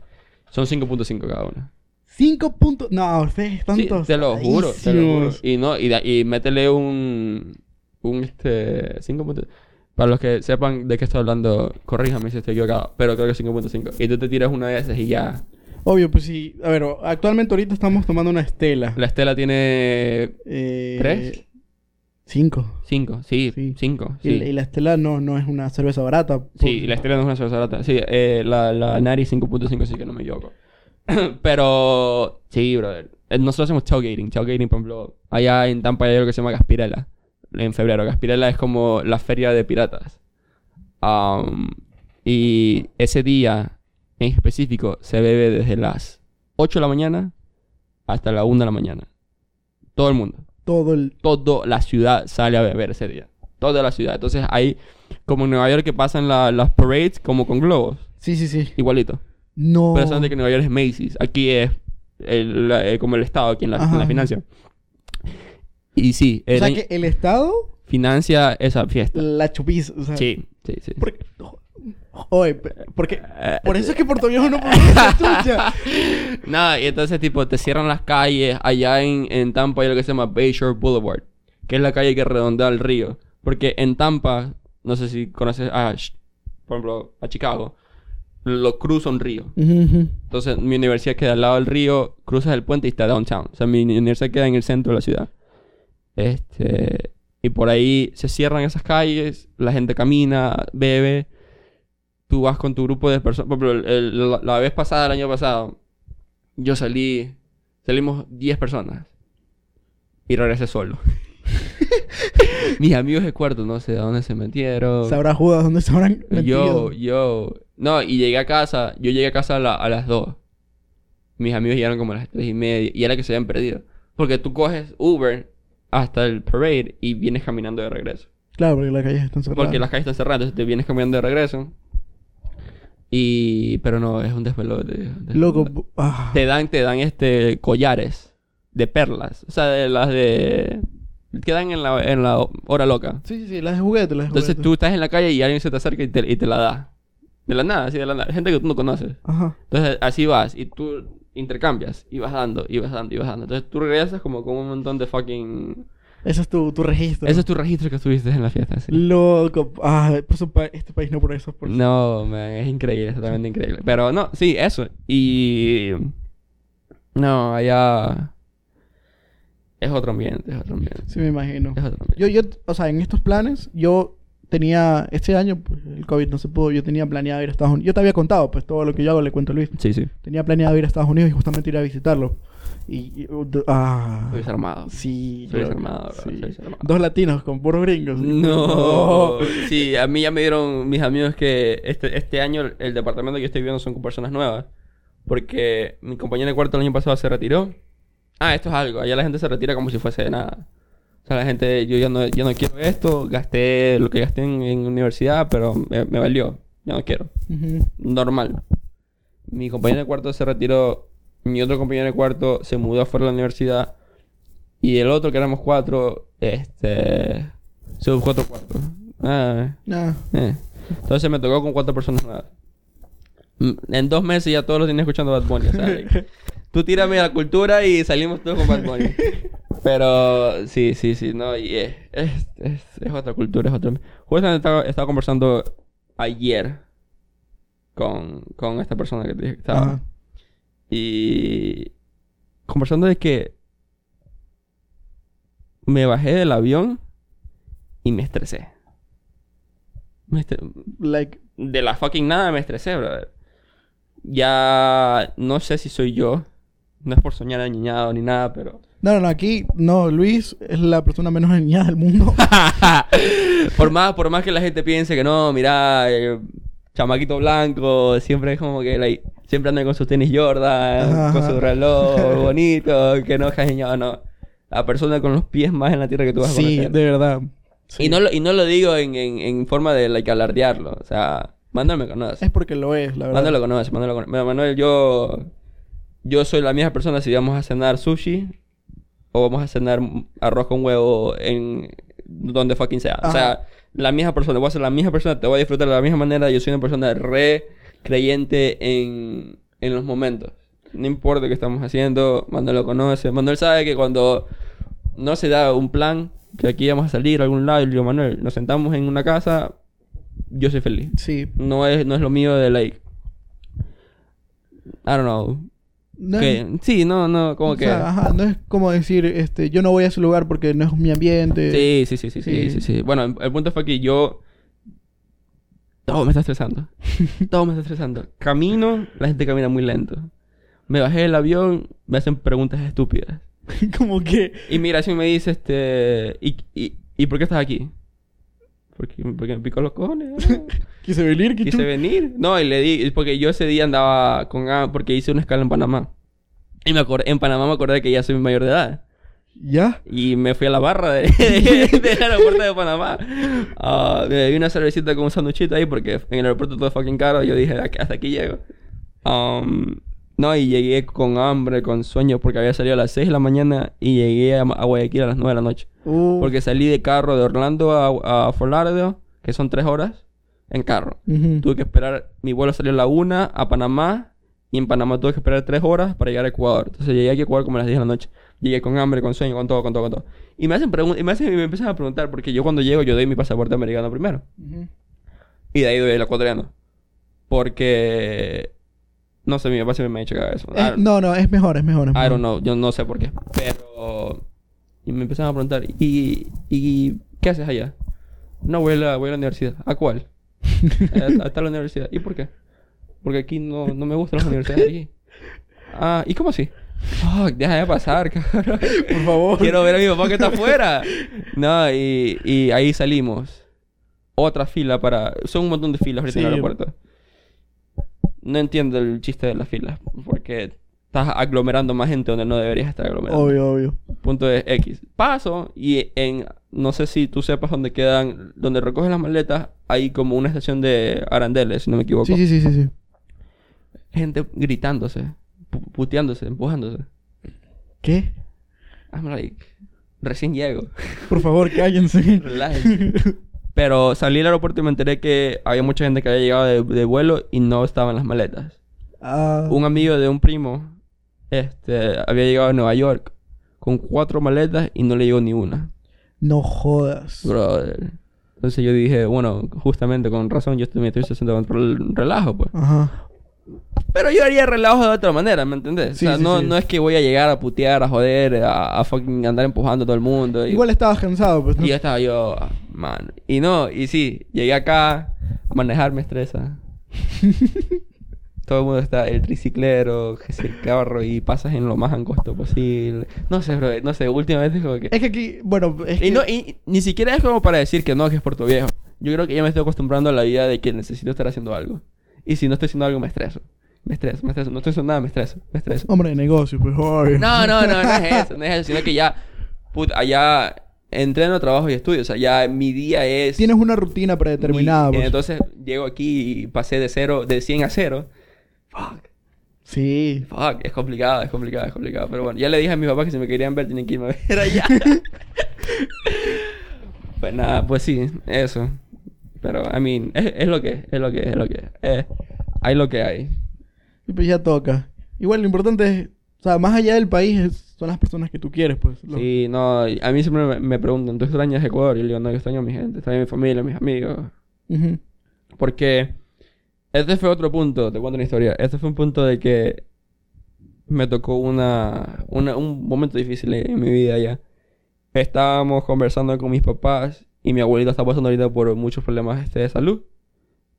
Son 5.5 cada una. Cinco puntos. No, ustedes están Sí, te lo juro, te lo juro. Y no, y, da- y métele un, un este, 5.5. Para los que sepan de qué estoy hablando, corríjame si estoy equivocado, pero creo que 5.5. Y tú te tiras una de esas y ya. Obvio, pues sí. A ver, actualmente ahorita estamos tomando una estela. La estela tiene Eh, ¿Tres? Cinco. 5, sí, Sí. 5. Y, Sí. la- y la estela no, no es una cerveza barata. Sí, la estrella no es una cerveza barata. Sí, eh, la, la Nari 5.5 sí que no me equivoco. Pero, sí, brother. Eh, Nosotros hacemos tailgating. Tailgating, por ejemplo, allá en Tampa hay algo que se llama Gaspirella. En febrero. Gaspirella es como la feria de piratas. Um, y ese día en específico se bebe desde las 8 de la mañana hasta la 1 de la mañana. Todo el mundo Todo el... toda la ciudad sale a beber ese día. Toda la ciudad. Entonces hay, como en Nueva York que pasan la- las parades como con globos. Sí, sí, sí. Igualito. No. Pero solamente que Nueva York es Macy's. Aquí es el- la- eh, como el Estado, aquí en la, en la financia. Y sí, O sea que el Estado financia esa fiesta. la chupiza. O sea, Sí, sí, sí. Porque... Oye, porque... Eh, Por eso es que Puerto Viejo no puede ser chucha. Nada, y entonces tipo te cierran las calles. Allá en, en Tampa hay lo que se llama Bayshore Boulevard, que es la calle que redondea el río. Porque en Tampa, no sé si conoces a, por ejemplo, a Chicago, lo cruza un río. Ujú, ujú. Entonces mi universidad queda al lado del río, cruzas el puente y está downtown. O sea, mi universidad queda en el centro de la ciudad. Este, y por ahí se cierran esas calles, la gente camina, bebe. Tú vas con tu grupo de personas. Por ejemplo, el- el- la, la vez pasada, el año pasado, yo salí, salimos 10 personas y regresé solo. Mis amigos de cuarto, no sé de dónde se metieron. Sabrá Judas dónde se habrán Yo, metido. yo. No, y llegué a casa. Yo llegué a casa a, la- a las 2. Mis amigos llegaron como a las 3 y media. Y era que se habían perdido. Porque tú coges Uber hasta el parade y vienes caminando de regreso. Claro, porque las calles están cerradas. Porque las calles están cerradas, entonces te vienes caminando de regreso. Y. Pero no, es un despelote. Loco, ah. Te dan, te dan este collares de perlas. O sea, de las de. Que dan en la, en la hora loca. Sí, sí, sí, las de juguete, las de Entonces juguete. tú estás en la calle y alguien se te acerca y te, y te la da. De la nada, así de la nada. Gente que tú no conoces. Ajá. Entonces así vas y tú intercambias y vas dando, y vas dando, y vas dando. Entonces tú regresas como con un montón de fucking... Ese es tu, tu registro. Ese es tu registro que estuviste en la fiesta, sí. Loco. Ah, por su pa- este país no por eso. Por No, man, es increíble, es totalmente increíble. Pero no, sí, eso. Y... No, allá... Es otro ambiente, es otro ambiente. Sí, me imagino. Es otro ambiente. Yo, yo, o sea, en estos planes, yo tenía, este año, pues, el COVID no se pudo, yo tenía planeado ir a Estados Unidos. Yo te había contado, pues todo lo que yo hago le cuento a Luis. Sí, sí. Tenía planeado ir a Estados Unidos y justamente ir a visitarlo. Y, uh, ah, Soy armado. sí, Soy desarmado, sí. desarmado. Dos latinos con puros gringos. No. Sí, a mí ya me dieron mis amigos que este, este año el departamento que yo estoy viviendo son con personas nuevas. Porque mi compañero de cuarto el año pasado se retiró. Ah, esto es algo. Allá la gente se retira como si fuese nada. O sea, la gente, yo ya no, ya no quiero esto. Gasté lo que gasté en, en universidad, pero me, me valió. Ya no quiero. Ujú. Normal. Mi compañero de cuarto se retiró. Mi otro compañero de cuarto se mudó afuera de la universidad. Y el otro, que éramos cuatro, este... Se buscó otro cuarto. Ah, Ah, eh. Entonces me tocó con cuatro personas. Mm, En dos meses ya todos los tienes escuchando Bad Bunny. like, tú tírame a la cultura y salimos todos con Bad Bunny. Pero sí, sí, sí, no, y es, es, es, es otra cultura, es otra. Justamente estaba, estaba conversando ayer con, con esta persona que te dije que estaba. ajá. Y conversando de que me bajé del avión y me estresé. Me estre- Like, De la fucking nada me estresé, brother. Ya no sé si soy yo. No es por soñar añeñado ni nada, pero... no, no, no, aquí, no, Luis es la persona menos niñada del mundo. por más por más que la gente piense que no, mira, eh, chamaquito blanco, siempre es como que like, siempre anda con sus tenis Jordan, Ajá, con su reloj bonito, que no es añeñado, no. La persona con los pies más en la tierra que tú vas a sí, de verdad. Sí. Y no lo, y no lo digo en, en, en forma de like, alardearlo. O sea, Manuel me conoce. Es porque lo es, la verdad. Manuel lo conoce, Manuel lo conoce. Manuel, yo... Yo soy la misma persona si vamos a cenar sushi o vamos a cenar arroz con huevo en donde fucking sea. O Ajá. sea, la misma persona. Voy a ser la misma persona, te voy a disfrutar de la misma manera. Yo soy una persona re creyente en, en los momentos. No importa qué estamos haciendo, Manuel lo conoce. Manuel sabe que cuando no se da un plan, que aquí vamos a salir a algún lado, y le digo, Manuel, nos sentamos en una casa, yo soy feliz. Sí. No es, no es lo mío de like. I don't know. No, que, sí, no, no, como que. sea, ajá, no es como decir, este, yo no voy a ese lugar porque no es mi ambiente. Sí, sí, sí, sí, sí, Sí. sí, sí. Bueno, el, el punto fue que yo. Todo me está estresando. Todo me está estresando. Camino, la gente camina muy lento. Me bajé del avión, me hacen preguntas estúpidas. como que, Inmigración me dice, este. ¿Y, y, ¿y por qué estás aquí? Porque, porque me picó los cojones. quise venir, Quise tú- venir. No, y le di, porque yo ese día andaba con A porque hice una escala en Panamá. Y me acordé, en Panamá me acordé que ya soy mayor de edad. ¿Ya? Y me fui a la barra de, de- del aeropuerto de Panamá. Ah, me di una cervecita con un sanduchito ahí porque en el aeropuerto todo es fucking caro. Yo dije, "Aquí- hasta aquí llego. Um, no, y llegué con hambre, con sueño, porque había salido a las 6 de la mañana y llegué a, a Guayaquil a las 9 de la noche. Uh, Porque salí de carro de Orlando a, a Fort Lauderdale, que son 3 horas, en carro. Tuve que esperar, mi vuelo salió a la 1 a Panamá y en Panamá tuve que esperar 3 horas para llegar a Ecuador. Entonces llegué aquí a Ecuador como a las 10 de la noche. Llegué con hambre, con sueño, con todo, con todo, con todo. Y me hacen preguntas, y me, hacen, me empiezan a preguntar, porque yo cuando llego yo doy mi pasaporte americano primero. Y de ahí doy el ecuatoriano. Porque... No sé, mi papá siempre me ha dicho que haga eso. I Es- don't- no, no, es mejor, es mejor. es I mejor. don't know, yo no sé por qué. Pero. Y me empezaron a preguntar, ¿y, y qué haces allá? No, voy a la, voy a la universidad. ¿A cuál? a, a tal universidad. ¿Y por qué? Porque aquí no, no me gustan las universidades aquí. Ah, ¿y cómo así? Oh, deja de pasar, cabrón. Por favor. Quiero ver a mi papá que está afuera. No, y, y ahí salimos. Otra fila para... Son un montón de filas ahorita en el Sí. aeropuerto. No entiendo el chiste de las filas. Porque estás aglomerando más gente donde no deberías estar aglomerando. Obvio, obvio. Punto de X. Paso y en... No sé si tú sepas dónde quedan... Donde recogen las maletas hay como una estación de arandeles, si no me equivoco. Sí, sí, sí, sí, sí. Gente gritándose, pu- puteándose, empujándose. ¿Qué? I'm like... Recién llego. Por favor, cállense. Relájense. Pero salí del aeropuerto y me enteré que había mucha gente que había llegado de, de vuelo y no estaban las maletas. Ah, Un amigo de un primo este, había llegado a Nueva York con cuatro maletas y no le llegó ni una. no jodas. Brother. Entonces yo dije, bueno, justamente con razón yo me estoy haciendo el relajo, pues. Ajá. Pero yo haría relajo de otra manera, ¿me entendés? Sí, o sea, sí, no, sí. no es que voy a llegar a putear, a joder, a, a fucking andar empujando a todo el mundo. y- Igual estabas cansado, pues. ¿no? Y estaba yo Mano. Y no, y sí, llegué acá, manejar me estresa. Todo el mundo está, el triciclero, que el carro y pasas en lo más angosto posible. No sé, bro, no sé, últimamente es como que... Es que aquí, bueno, es Y, que- no, y ni siquiera es como para decir que no, que es por tu viejo. Yo creo que ya me estoy acostumbrando a la vida de que necesito estar haciendo algo. Y si no estoy haciendo algo, me estreso. Me estreso, me estreso. No estoy haciendo nada, me estreso, me estreso. Hombre de negocio, pues, obvio. No, no, no, no es eso, no es eso. Sino que ya, puta, allá entreno, trabajo y estudio. O sea, ya mi día es... Tienes una rutina predeterminada, mi- pues. Entonces, llego aquí y pasé de cero, de 100 a 0. Fuck. Sí. Fuck, es complicado, es complicado, es complicado. Pero bueno, ya le dije a mis papás que si me querían ver, tienen que irme a ver allá. pues nada, pues sí, eso. Pero, I mean, es, es lo que es, es lo que es, es lo que es. Eh, hay lo que hay. Y pues ya toca. Igual lo importante es, o sea, más allá del país es- son las personas que tú quieres, pues. Lo- Sí, no, a mí siempre me, me preguntan, ¿tú extrañas Ecuador? Y yo le digo, no, yo extraño a mi gente, extraño a mi familia, a mis amigos. Ujú. Porque este fue otro punto, te cuento una historia. Este fue un punto de que me tocó una, una- un momento difícil en mi vida ya. Estábamos conversando con mis papás y mi abuelita está pasando ahorita por muchos problemas este, de salud.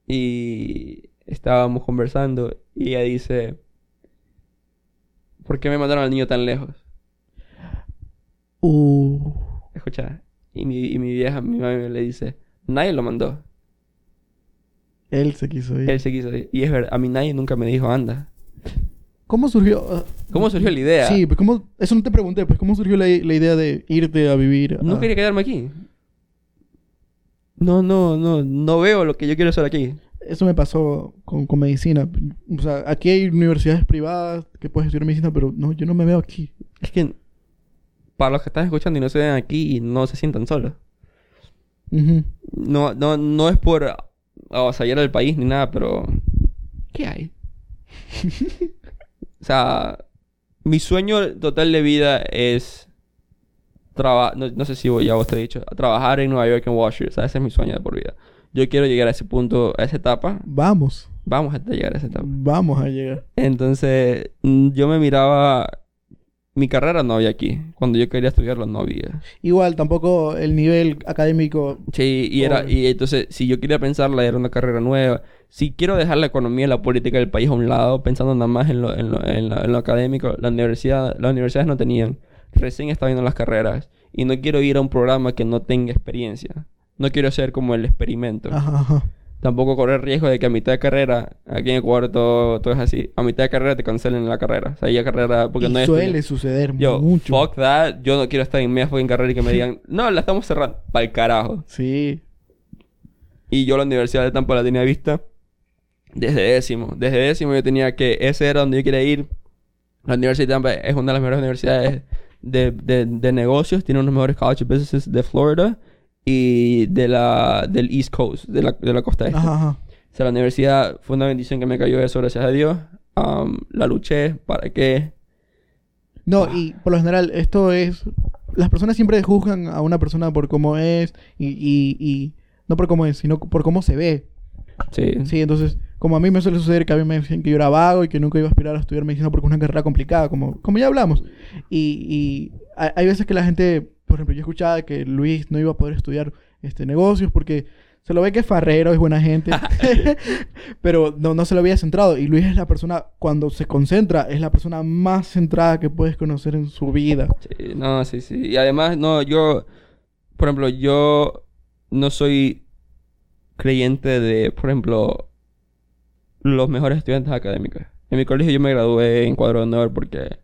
Y estábamos conversando y ella dice, ¿por qué me mandaron al niño tan lejos? Uh. Escucha, y mi, y mi vieja, mi mamá le dice, nadie lo mandó. Él se quiso ir. Él se quiso ir. Y es verdad, a mí nadie nunca me dijo, anda. ¿Cómo surgió? ¿Cómo surgió la idea? Sí, pues cómo... Eso no te pregunté, pues ¿cómo surgió la, la idea de irte a vivir? No a- quería quedarme aquí. No, no, no, no veo lo que yo quiero hacer aquí. Eso me pasó con, con medicina. O sea, aquí hay universidades privadas que puedes estudiar medicina, pero no, yo no me veo aquí. Es que para los que están escuchando y no se ven aquí y no se sientan solos. Ujú. No, no, no es por avasallar al país ni nada, pero ¿qué hay? o sea, mi sueño total de vida es trabajar, no, no sé si ya vos te he dicho, trabajar en Nueva York en Street. O sea, ese es mi sueño de por vida. Yo quiero llegar a ese punto, a esa etapa. Vamos. Vamos a llegar a esa etapa. Vamos a llegar. Entonces, mm, yo me miraba. Mi carrera no había aquí. Cuando yo quería estudiarlo, no había. Igual, tampoco el nivel académico... Sí, y era. Y entonces, si yo quería pensarla, era una carrera nueva. Si quiero dejar la economía y la política del país a un lado, pensando nada más en lo, en lo, en lo- en lo académico, la universidad, las universidades no tenían. Recién estaba viendo las carreras. Y no quiero ir a un programa que no tenga experiencia. No quiero ser como el experimento. Ajá, ajá. Tampoco correr riesgo de que a mitad de carrera, aquí en Ecuador todo, todo es así, a mitad de carrera te cancelen la carrera. O sea, ya carrera, porque y no es... suele suceder Yo, mucho. fuck that, yo no quiero estar en media fucking carrera y que me digan, no, la estamos cerrando, para el carajo. Sí. Y yo la Universidad de Tampa la tenía vista desde décimo. Desde décimo yo tenía que, ese era donde yo quería ir. La Universidad de Tampa es una de las mejores universidades de, de, de negocios, tiene uno de los mejores college businesses de Florida y de la, del East Coast, de la, de la costa este. Ajá, ajá. O sea, la universidad fue una bendición que me cayó eso, gracias a Dios. Um, la luché para que... No, y por lo general, esto es. Las personas siempre juzgan a una persona por cómo es y, y, y no por cómo es, sino por cómo se ve. Sí. Sí, entonces, como a mí me suele suceder que a mí me decían que yo era vago y que nunca iba a aspirar a estudiar medicina porque es una carrera complicada, como, como ya hablamos. Y, y hay veces que la gente, por ejemplo, yo escuchaba que Luis no iba a poder estudiar este negocios porque se lo ve que es farrero, es buena gente, pero no, no se lo había centrado. Y Luis es la persona, cuando se concentra, es la persona más centrada que puedes conocer en su vida. Sí, no, sí, sí. Y además, no, yo, por ejemplo, yo no soy creyente de, por ejemplo, los mejores estudiantes académicos. En mi colegio yo me gradué en cuadro de honor porque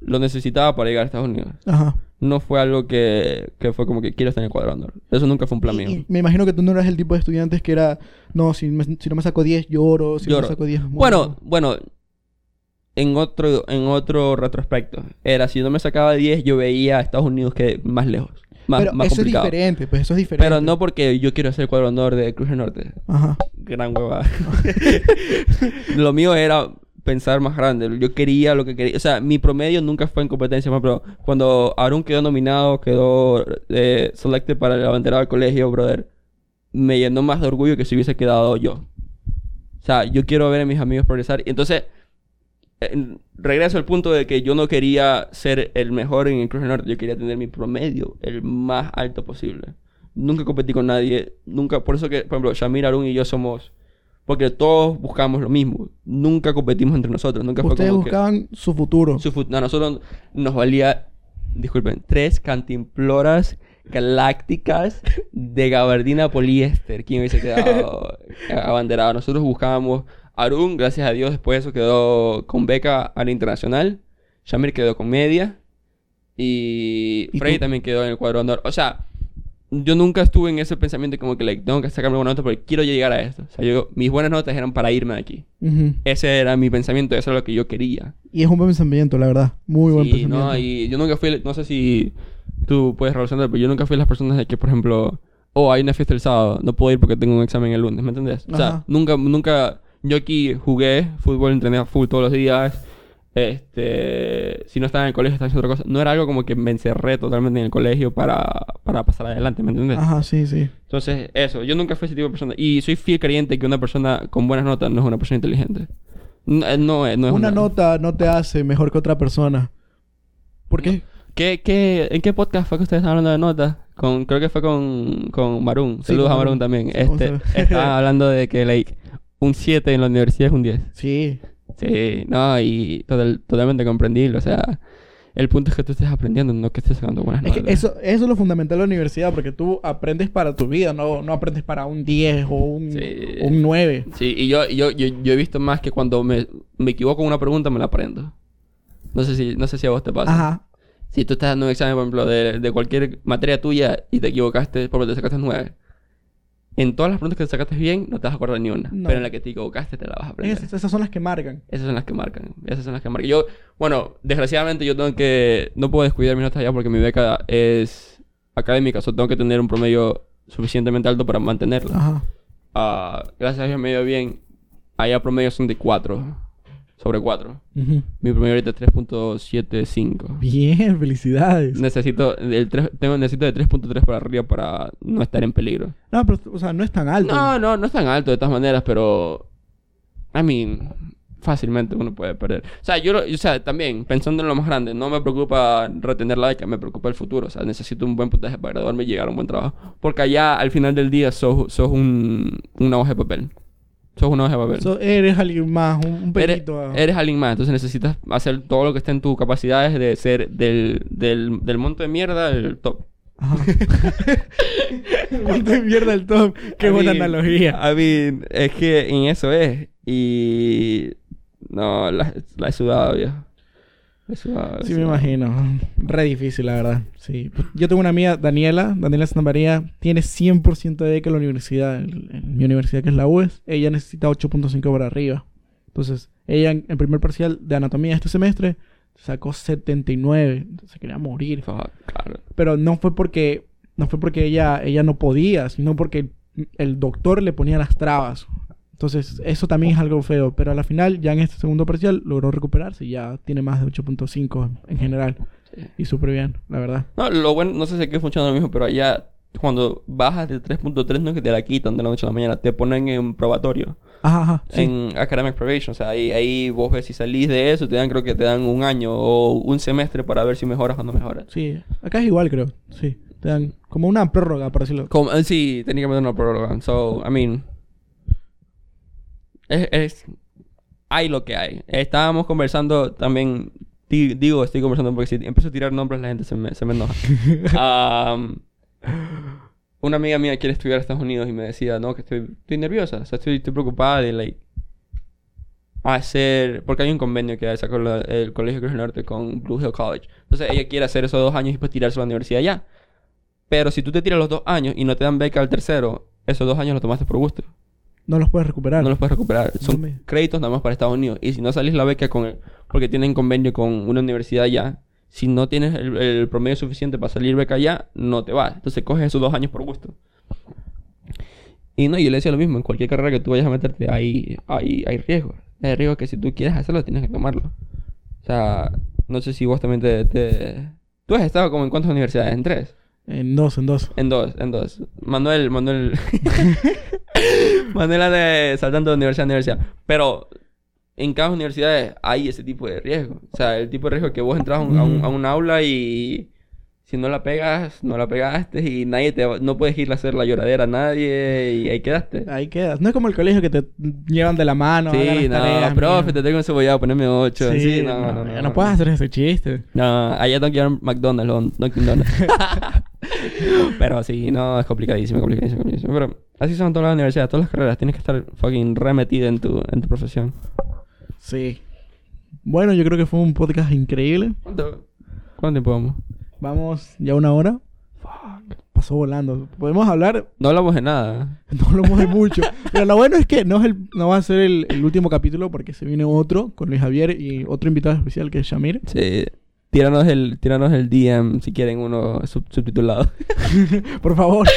lo necesitaba para llegar a Estados Unidos. Ajá. No fue algo que, que fue como que quiero estar en el cuadro. Eso nunca fue un plan Y- mío. y me imagino que tú no eras el tipo de estudiantes que era, no, si, me- si no me saco 10 lloro, si no me saco 10 muero". Bueno, bueno, en otro, en otro retrospecto, era si no me sacaba 10, yo veía a Estados Unidos que más lejos, más, pero más eso complicado. es diferente, pues eso es diferente. Pero no porque yo quiero ser el cuadro de Cruz del Norte. Ajá. Gran hueva. lo mío era pensar más grande. Yo quería lo que quería. O sea, mi promedio nunca fue en competencia, más, pero cuando Arun quedó nominado, quedó eh, selected para el abanderado del colegio, brother, me llenó más de orgullo que si hubiese quedado yo. O sea, yo quiero ver a mis amigos progresar. Y entonces, en- regreso al punto de que yo no quería ser el mejor en el Cruz del Norte. Yo quería tener mi promedio el más alto posible. Nunca competí con nadie. Nunca, por eso que, por ejemplo, Shamir, Arun y yo somos... Porque todos buscamos lo mismo. Nunca competimos entre nosotros. Nunca fue Ustedes que- buscaban su futuro. su fut- a nosotros nos valía, disculpen, tres cantimploras galácticas de gabardina poliéster. ¿Quién hubiese quedado abanderado? Nosotros buscábamos Arun, gracias a Dios, después de eso quedó con beca a la internacional. Shamir quedó con media. Y, ¿Y Freddy tú? también quedó en el cuadro honor. O sea, yo nunca estuve en ese pensamiento como que like, tengo que sacarme buenas notas porque quiero llegar a esto. O sea, yo, mis buenas notas eran para irme de aquí. Ese era mi pensamiento, eso era lo que yo quería. Y es un buen pensamiento, la verdad. Muy buen Sí, pensamiento. no, y yo nunca fui, no sé si tú puedes relacionar, pero yo nunca fui las personas de que, por ejemplo, oh, hay una fiesta el sábado, no puedo ir porque tengo un examen el lunes, ¿me entendés? O sea, nunca, nunca, yo aquí jugué fútbol, entrené a full todos los días, este, si no estaba en el colegio estaba haciendo otra cosa, no era algo como que me encerré totalmente en el colegio para, para pasar adelante, ¿me entendés? Ajá, sí, sí. Entonces, eso, yo nunca fui ese tipo de persona, y soy fiel creyente que una persona con buenas notas no es una persona inteligente. No, eh, no, es- no es Una nota no te hace mejor que otra persona. ¿Por qué? ¿Qué, qué, ¿En qué podcast fue que ustedes estaban hablando de notas? Con, creo que fue con, con Marun. Sí, Saludos con a Marun Marun. también. Este, estaban hablando de que like, un 7 en la universidad es un 10. Sí. Sí, no, y total- totalmente comprendible. O sea, el punto es que tú estés aprendiendo, no que estés sacando buenas Es que notas. eso, eso es lo fundamental de la universidad, porque tú aprendes para tu vida, no, no aprendes para un 10 o un, Sí. un 9. Sí, y yo, yo, yo, yo he visto más que cuando me, me equivoco en una pregunta, me la aprendo. No sé si, no sé si a vos te pasa. Ajá. Si tú estás dando un examen, por ejemplo, de, de cualquier materia tuya y te equivocaste, por ejemplo, te sacaste 9. En todas las preguntas que te sacaste bien, no te vas a acordar ni una. No. Pero en la que te equivocaste, te la vas a aprender. Esas, esas son las que marcan. Esas son las que marcan. Esas son las que marcan. Yo, bueno, desgraciadamente yo tengo que... No puedo descuidar mis notas ya porque mi beca es académica. O sea, tengo que tener un promedio suficientemente alto para mantenerla. Ajá. Ah, gracias a Dios me dio bien. Allá promedios son de 4. Sobre 4. Ujú. Mi promedio ahorita es 3.75. Bien, felicidades. Necesito, el tres- tengo, necesito de 3.3 para arriba para no estar en peligro. No, pero, o sea, no es tan alto. No, no, no es tan alto de todas maneras, pero... I mean, fácilmente uno puede perder. O sea, yo, o sea, también, pensando en lo más grande, no me preocupa retener la beca, me preocupa el futuro. O sea, necesito un buen puntaje para graduarme y llegar a un buen trabajo. Porque allá, al final del día, sos, sos un, una hoja de papel. Sos una hoja de papel. So, eres alguien más, un, un Eres, pelito. eres alguien más, entonces necesitas hacer todo lo que esté en tus capacidades de ser del, del, del monte de mierda el top. Ajá. no te pierdas el top. Qué I buena mean, analogía. I mean, es que en eso es. Y. No, la, la he sudado, viejo. Sí, me imagino. Re difícil, la verdad. Sí. Yo tengo una amiga, Daniela, Daniela Santa María, tiene 100% de beca en la universidad, en, en mi universidad que es la UES. Ella necesita 8.5 para arriba. Entonces, ella en el primer parcial de anatomía este semestre sacó 79. Se quería morir. Fuck, claro. Pero no fue porque no fue porque ella ella no podía, sino porque el, el doctor le ponía las trabas. Entonces, eso también es algo feo, pero a la final ya en este segundo parcial logró recuperarse y ya tiene más de 8.5 en general. Sí. Y súper bien, la verdad. No, lo bueno, no sé si aquí funciona lo mismo, pero allá, cuando bajas de 3.3, no es que te la quitan de la noche a la mañana, te ponen en probatorio. Ajá, ajá. Sí. en Academic Probation. O sea, ahí, ahí vos ves si salís de eso, te dan, creo que te dan un año o un semestre para ver si mejoras o no mejoras. Sí, acá es igual, creo. Sí. Te dan como una prórroga, por decirlo. Como, eh, sí, técnicamente una prórroga. So, I mean. Es, es. Hay lo que hay. Estábamos conversando también. di- digo, estoy conversando porque si empiezo a tirar nombres, la gente se me, se me enoja. Una amiga mía quiere estudiar a Estados Unidos y me decía, no, que estoy, estoy nerviosa. O sea, estoy, estoy preocupada de, like. Hacer. Porque hay un convenio que sacó la- el Colegio Cruz del Norte con Blue Hill College. Entonces ella quiere hacer esos dos años y después tirarse a la universidad ya. Pero si tú te tiras los dos años y no te dan beca al tercero, esos dos años los tomaste por gusto. No los puedes recuperar. No los puedes recuperar. Son créditos nada más para Estados Unidos. Y si no salís la beca con el, porque tienen convenio con una universidad ya, si no tienes el, el promedio suficiente para salir beca ya, no te vas. Entonces coges esos dos años por gusto. Y no, yo le decía lo mismo, en cualquier carrera que tú vayas a meterte hay, hay, hay riesgos. Hay riesgos que si tú quieres hacerlo, tienes que tomarlo. O sea, no sé si vos también te... te- ¿Tú has estado como en cuántas universidades? ¿En tres? En dos, en dos. En dos, en dos. Manuel, Manuel. Manuel anda de- saltando de universidad a universidad. Pero en cada universidad hay ese tipo de riesgo. O sea, el tipo de riesgo que vos entras a un, a un- a un aula y Si no la pegas, no la pegaste y nadie te va- no puedes ir a hacer la lloradera a nadie y ahí quedaste. Ahí quedas. No es como el colegio que te llevan de la mano. sí, no, tareas, profe, mira. te tengo encebollado, poneme 8. Sí, Sí, no, no, no. no puedes hacer ese chiste. No, allá tengo que ir a McDonald's o Dunkin' Donuts. Pero sí, no, es complicadísimo, complicadísimo, complicadísimo. Pero así son todas las universidades, todas las carreras. Tienes que estar fucking remetido en tu, en tu profesión. Sí. Bueno, yo creo que fue un podcast increíble. ¿Cuánto, cuánto tiempo vamos? Vamos ya una hora. Fuck. Pasó volando. Podemos hablar, No hablamos de nada. no hablamos de mucho. Pero lo bueno es que no, es el, no va a ser el, el último capítulo porque se viene otro con Luis Javier y otro invitado especial que es Shamir. Sí. Tíranos el, tíranos el DM si quieren uno sub- subtitulado. Por favor.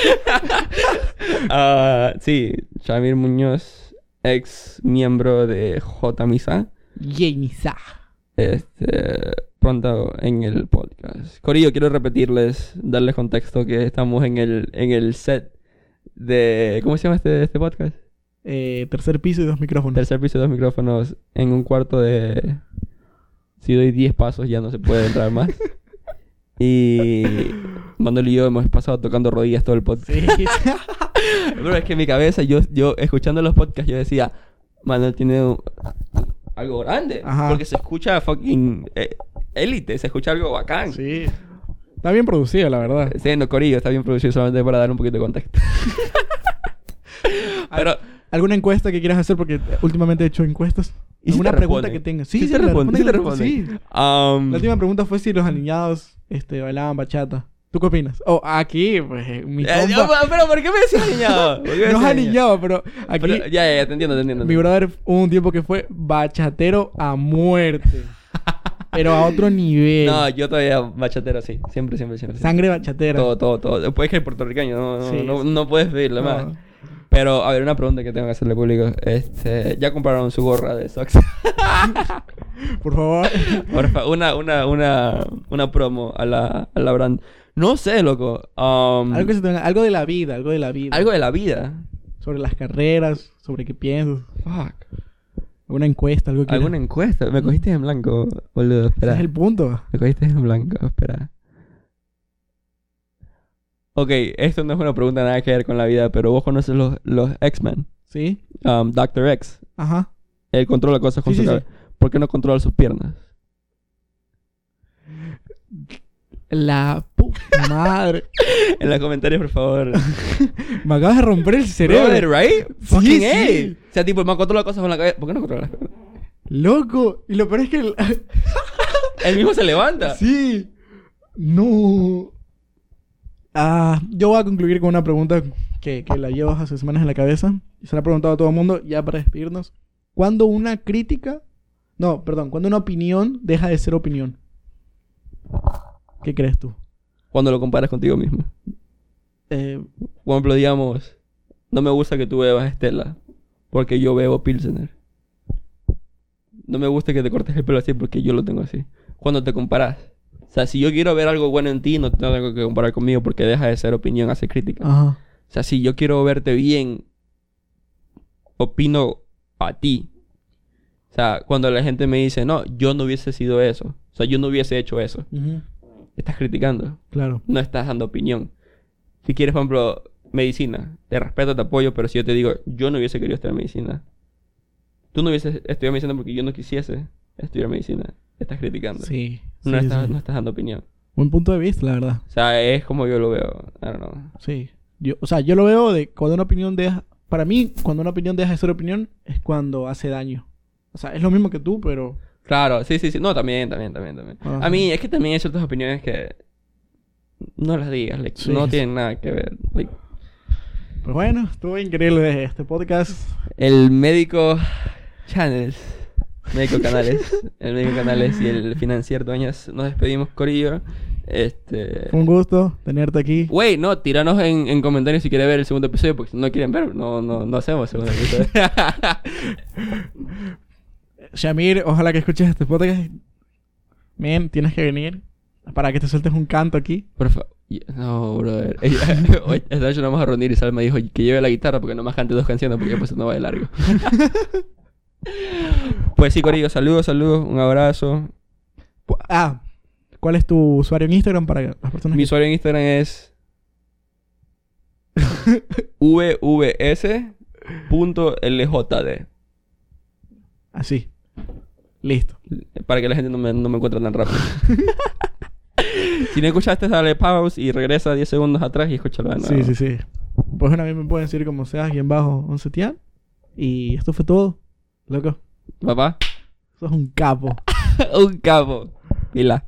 Ah, sí, Shamir Muñoz, ex miembro de J Misa. Este, pronto en el podcast. Corillo, quiero repetirles, darles contexto que estamos en el, en el set de... ¿Cómo se llama este, este podcast? Eh, tercer piso y dos micrófonos. Tercer piso, dos micrófonos en un cuarto de... Si doy 10 pasos ya no se puede entrar más. Y Manuel y yo hemos pasado tocando rodillas todo el podcast. Sí. Pero es que en mi cabeza, yo, yo escuchando los podcasts, yo decía, Manuel tiene un- algo grande. Ajá. Porque se escucha fucking eh, élite, se escucha algo bacán. sí. Está bien producido, la verdad. Sí, no, Corillo, está bien producido solamente para dar un poquito de contexto. Pero, ¿Alguna encuesta que quieras hacer? Porque últimamente he hecho encuestas. ¿Y si ¿Alguna te pregunta responden? que tengas? Sí te responden, sí te responden. Sí. um, La última pregunta fue si los alineados este, bailaban bachata. ¿Tú qué opinas? Oh, aquí, pues, mi eh, compa... pero ¿por qué me decís me no es alineado, pero aquí... Pero, ya, ya, te entiendo, te entiendo. Mi brother hubo un tiempo que fue bachatero a muerte. pero a otro nivel. No, yo todavía bachatero, sí. Siempre, siempre, siempre. Sangre bachatera. Todo, todo, todo. Puedes que el puertorriqueño, no, no, Sí, no, sí. no puedes pedirle No. más. Pero, a ver, una pregunta que tengo que hacerle público. Este, ¿ya compraron su gorra de Sox? Por favor. Porfa, una, una, una, una promo a la, a la brand. No sé, loco. Um, algo, que se tenga- algo de la vida, algo de la vida. algo de la vida. Sobre las carreras, sobre qué piensas. Fuck. Alguna encuesta, algo que ¿Alguna encuesta? Me cogiste en blanco, boludo. Ese Espera. es el punto. Me cogiste en blanco, espera. Ok, esto no es una pregunta nada que ver con la vida, pero vos conoces los, los X-Men. ¿Sí? Um, Doctor X. Ajá. Él controla cosas con Sí, su sí, cabeza. ¿Por qué no controla sus piernas? La puta madre. En los comentarios, por favor. Me acabas de romper el cerebro. Brother, right? Fucking. A. O sea, tipo, man controla cosas con la cabeza. ¿Por qué no controla las piernas? Loco. Y lo peor es que... el- Él mismo se levanta. sí. No. Ah, yo voy a concluir con una pregunta que, que la llevo hace semanas en la cabeza. Y se la he preguntado a todo el mundo, ya para despedirnos. ¿Cuándo una crítica... No, perdón. ¿Cuándo una opinión deja de ser opinión? ¿Qué crees tú? Cuando lo comparas contigo mismo. Eh, Por ejemplo, digamos, no me gusta que tú bebas Estela porque yo bebo Pilsener. No me gusta que te cortes el pelo así porque yo lo tengo así. Cuando te comparas. O sea, si yo quiero ver algo bueno en ti, no te tengo que comparar conmigo porque deja de ser opinión, hace crítica. ajá. O sea, si yo quiero verte bien, opino a ti. O sea, cuando la gente me dice, no, yo no hubiese sido eso. O sea, yo no hubiese hecho eso. Estás criticando. Claro. No estás dando opinión. Si quieres, por ejemplo, medicina, te respeto, te apoyo, pero si yo te digo, yo no hubiese querido estudiar medicina. Tú no hubieses estudiado medicina porque yo no quisiese estudiar medicina. Estás criticando. Sí. No, sí, estás, sí. no estás dando opinión. Buen punto de vista, la verdad. O sea, es como yo lo veo. I don't know. Sí. Yo, o sea, yo lo veo de cuando una opinión deja... Para mí, cuando una opinión deja de ser opinión, es cuando hace daño. O sea, es lo mismo que tú, pero... Claro, sí, sí, sí. No, también, también, también, también. Ajá. A mí, es que también hay ciertas opiniones que no las digas, like, Sí. no tienen nada que ver. like. Pues bueno, estuvo increíble este podcast. el médico Channels, médico Canales, el médico Canales y el financiero Dueñas, nos despedimos, Corillo. Este. Un gusto tenerte aquí. Wey, no, tíranos en, en comentarios si quieren ver el segundo episodio, porque si no quieren ver, no, no, no hacemos segundo episodio. Shamir, ojalá que escuches este podcast. Men, tienes que venir para que te sueltes un canto aquí. Por favor. No, brother. Hoy, esta noche nos vamos a reunir y Sal me dijo que lleve la guitarra porque no más cante dos canciones porque pues no va de largo. pues sí, Corillo, saludos, saludos, un abrazo. Ah, ¿Cuál es tu usuario en Instagram para las personas Mi que... usuario en Instagram es vvs.ljd. Así. Listo. Para que la gente no me, no me encuentre tan rápido. si no escuchaste, dale pause y regresa 10 segundos atrás y escúchalo de nuevo. Sí, sí, sí. Pues bueno, a mí me pueden decir como seas aquí en bajo 11 tian. Y esto fue todo. Loco, Papá, sos un capo. un capo. Pila.